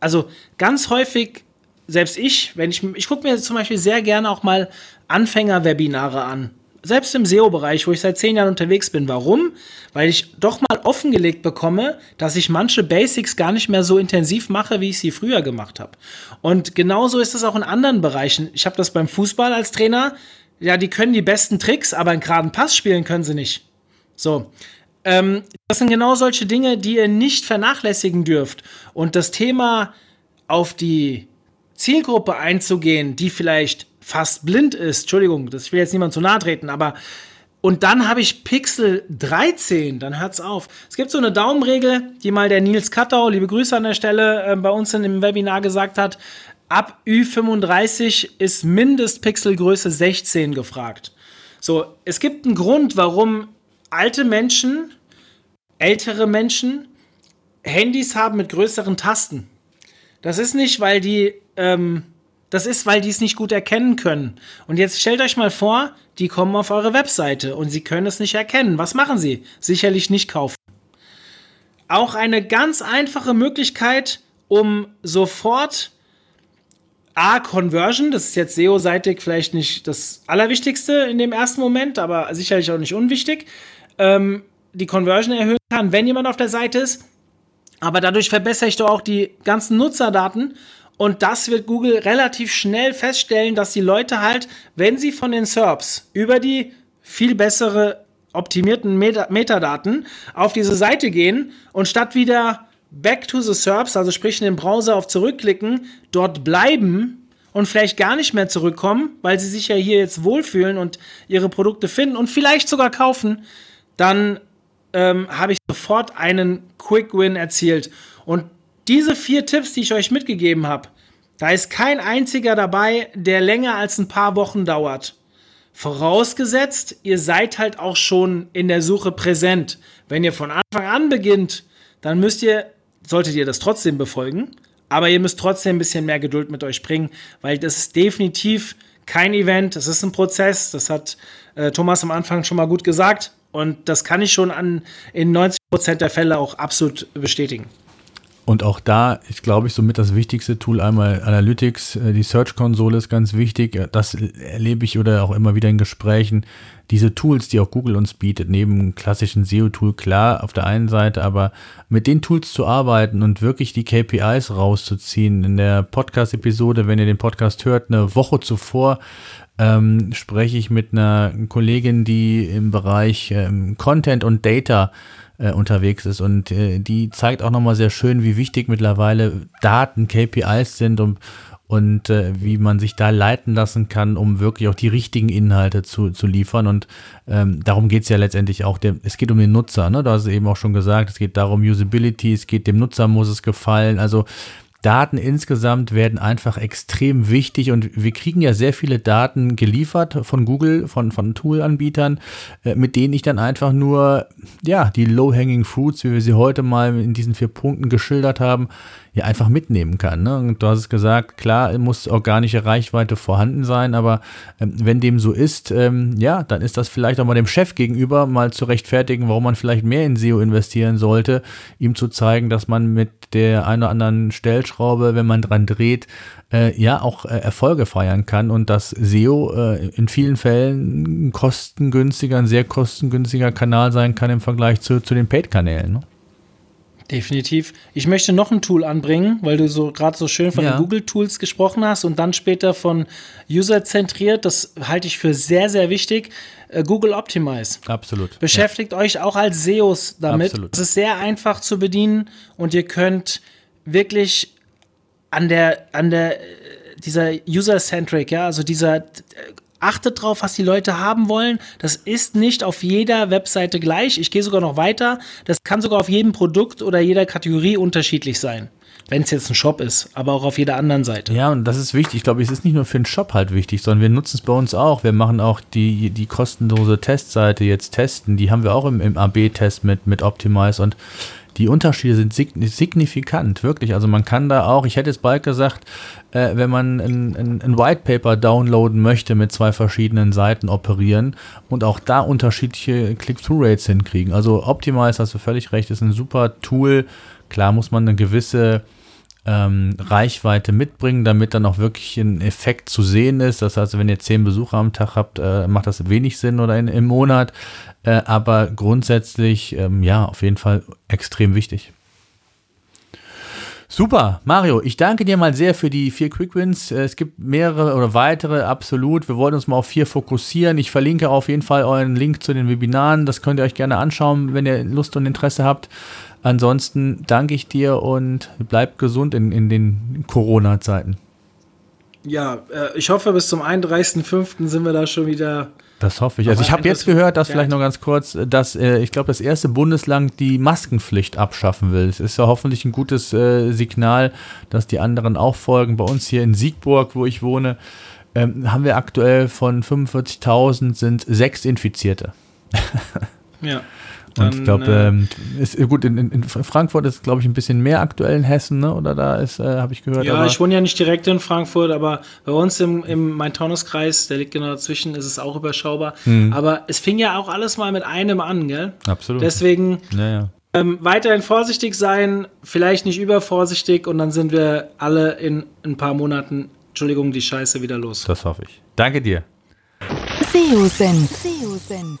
Speaker 2: also ganz häufig, selbst ich, wenn ich, ich gucke mir zum Beispiel sehr gerne auch mal Anfänger-Webinare an selbst im SEO-Bereich, wo ich seit zehn Jahren unterwegs bin. Warum? Weil ich doch mal offengelegt bekomme, dass ich manche Basics gar nicht mehr so intensiv mache, wie ich sie früher gemacht habe. Und genauso ist es auch in anderen Bereichen. Ich habe das beim Fußball als Trainer. Ja, die können die besten Tricks, aber einen geraden Pass spielen können sie nicht. So. Ähm, das sind genau solche Dinge, die ihr nicht vernachlässigen dürft. Und das Thema auf die Zielgruppe einzugehen, die vielleicht fast blind ist. Entschuldigung, das, will jetzt niemand zu nahe treten, aber und dann habe ich Pixel 13, dann hört's auf. Es gibt so eine Daumenregel, die mal der Nils Kattau, liebe Grüße an der Stelle, äh, bei uns in dem Webinar gesagt hat. Ab Ü35 ist Mindestpixelgröße 16 gefragt. So, es gibt einen Grund, warum alte Menschen, ältere Menschen Handys haben mit größeren Tasten. Das ist nicht, weil die ähm, das ist, weil die es nicht gut erkennen können. Und jetzt stellt euch mal vor, die kommen auf eure Webseite und sie können es nicht erkennen. Was machen sie? Sicherlich nicht kaufen. Auch eine ganz einfache Möglichkeit, um sofort A, Conversion, das ist jetzt SEO-seitig vielleicht nicht das Allerwichtigste in dem ersten Moment, aber sicherlich auch nicht unwichtig, ähm, die Conversion erhöhen kann, wenn jemand auf der Seite ist. Aber dadurch verbessere ich doch auch die ganzen Nutzerdaten und das wird Google relativ schnell feststellen, dass die Leute halt, wenn sie von den SERPs über die viel bessere optimierten Meta Metadaten auf diese Seite gehen und statt wieder back to the SERPs, also sprich in den Browser auf zurückklicken, dort bleiben und vielleicht gar nicht mehr zurückkommen, weil sie sich ja hier jetzt wohlfühlen und ihre Produkte finden und vielleicht sogar kaufen, dann ähm, habe ich sofort einen Quick Win erzielt. Und diese vier Tipps, die ich euch mitgegeben habe, da ist kein einziger dabei, der länger als ein paar Wochen dauert. Vorausgesetzt, ihr seid halt auch schon in der Suche präsent. Wenn ihr von Anfang an beginnt, dann müsst ihr, solltet ihr das trotzdem befolgen, aber ihr müsst trotzdem ein bisschen mehr Geduld mit euch bringen, weil das ist definitiv kein Event, das ist ein Prozess, das hat äh, Thomas am Anfang schon mal gut gesagt und das kann ich schon an, in 90% der Fälle auch absolut bestätigen.
Speaker 1: Und auch da ist, glaube ich, somit das wichtigste Tool einmal Analytics. Äh, die Search-Konsole ist ganz wichtig. Das erlebe ich oder auch immer wieder in Gesprächen. Diese Tools, die auch Google uns bietet, neben klassischen SEO-Tool, klar, auf der einen Seite, aber mit den Tools zu arbeiten und wirklich die KPIs rauszuziehen. In der Podcast-Episode, wenn ihr den Podcast hört, eine Woche zuvor, ähm, spreche ich mit einer Kollegin, die im Bereich ähm, Content und Data äh, unterwegs ist. Und äh, die zeigt auch nochmal sehr schön, wie wichtig mittlerweile Daten, KPIs sind und, und äh, wie man sich da leiten lassen kann, um wirklich auch die richtigen Inhalte zu, zu liefern. Und ähm, darum geht es ja letztendlich auch. Dem, es geht um den Nutzer, ne? Du hast es eben auch schon gesagt, es geht darum, Usability, es geht dem Nutzer muss es gefallen. Also Daten insgesamt werden einfach extrem wichtig und wir kriegen ja sehr viele Daten geliefert von Google, von, von Tool-Anbietern, äh, mit denen ich dann einfach nur, ja, die Low-Hanging Fruits, wie wir sie heute mal in diesen vier Punkten geschildert haben, ja einfach mitnehmen kann. Ne? Und du hast es gesagt, klar, muss organische Reichweite vorhanden sein, aber ähm, wenn dem so ist, ähm, ja, dann ist das vielleicht auch mal dem Chef gegenüber mal zu rechtfertigen, warum man vielleicht mehr in SEO investieren sollte, ihm zu zeigen, dass man mit der einen oder anderen Stellschraube, wenn man dran dreht, äh, ja auch äh, Erfolge feiern kann und dass SEO äh, in vielen Fällen ein kostengünstiger, ein sehr kostengünstiger Kanal sein kann im Vergleich zu, zu den Paid-Kanälen. Ne?
Speaker 2: Definitiv. Ich möchte noch ein Tool anbringen, weil du so gerade so schön von ja. den Google-Tools gesprochen hast und dann später von User-zentriert. Das halte ich für sehr, sehr wichtig. Äh, Google Optimize.
Speaker 1: Absolut.
Speaker 2: Beschäftigt ja. euch auch als SEOs damit. Absolut. Es ist sehr einfach zu bedienen und ihr könnt wirklich an der, an der, äh, dieser User-Centric, ja, also dieser äh, Achtet drauf, was die Leute haben wollen. Das ist nicht auf jeder Webseite gleich. Ich gehe sogar noch weiter. Das kann sogar auf jedem Produkt oder jeder Kategorie unterschiedlich sein. Wenn es jetzt ein Shop ist, aber auch auf jeder anderen Seite.
Speaker 1: Ja, und das ist wichtig. Ich glaube, es ist nicht nur für den Shop halt wichtig, sondern wir nutzen es bei uns auch. Wir machen auch die, die kostenlose Testseite jetzt testen. Die haben wir auch im, im AB-Test mit, mit Optimize und die Unterschiede sind signifikant, wirklich. Also man kann da auch, ich hätte jetzt bald gesagt, äh, wenn man ein, ein, ein White Paper downloaden möchte, mit zwei verschiedenen Seiten operieren und auch da unterschiedliche Click-Through-Rates hinkriegen. Also Optimize, hast du völlig recht, ist ein super Tool. Klar muss man eine gewisse ähm, Reichweite mitbringen, damit dann auch wirklich ein Effekt zu sehen ist. Das heißt, wenn ihr zehn Besucher am Tag habt, äh, macht das wenig Sinn oder in, im Monat. Äh, aber grundsätzlich, ähm, ja, auf jeden Fall extrem wichtig. Super, Mario, ich danke dir mal sehr für die vier Quick Wins. Äh, es gibt mehrere oder weitere, absolut. Wir wollen uns mal auf vier fokussieren. Ich verlinke auf jeden Fall euren Link zu den Webinaren. Das könnt ihr euch gerne anschauen, wenn ihr Lust und Interesse habt. Ansonsten danke ich dir und bleib gesund in, in den Corona-Zeiten.
Speaker 2: Ja, äh, ich hoffe, bis zum 31.05. sind wir da schon wieder
Speaker 1: das hoffe ich. Also ich habe jetzt gehört, dass vielleicht noch ganz kurz, dass äh, ich glaube, das erste Bundesland die Maskenpflicht abschaffen will. Es ist ja hoffentlich ein gutes äh, Signal, dass die anderen auch folgen. Bei uns hier in Siegburg, wo ich wohne, ähm, haben wir aktuell von 45.000 sind sechs Infizierte.
Speaker 2: ja.
Speaker 1: Und ich glaube, äh, ähm, ist gut, in, in, Frankfurt ist, glaube ich, ein bisschen mehr aktuell in Hessen, ne? oder da ist, äh, habe ich gehört.
Speaker 2: Ja, ich wohne ja nicht direkt in Frankfurt, aber bei uns im, im Main-Taunus-Kreis, der liegt genau dazwischen, ist es auch überschaubar. Hm. Aber es fing ja auch alles mal mit einem an, gell?
Speaker 1: Absolut.
Speaker 2: Deswegen
Speaker 1: ja, ja.
Speaker 2: Ähm, weiterhin vorsichtig sein, vielleicht nicht übervorsichtig und dann sind wir alle in ein paar Monaten, Entschuldigung, die Scheiße wieder los.
Speaker 1: Das hoffe ich. Danke dir.
Speaker 3: SEO-Senf. SEO-Senf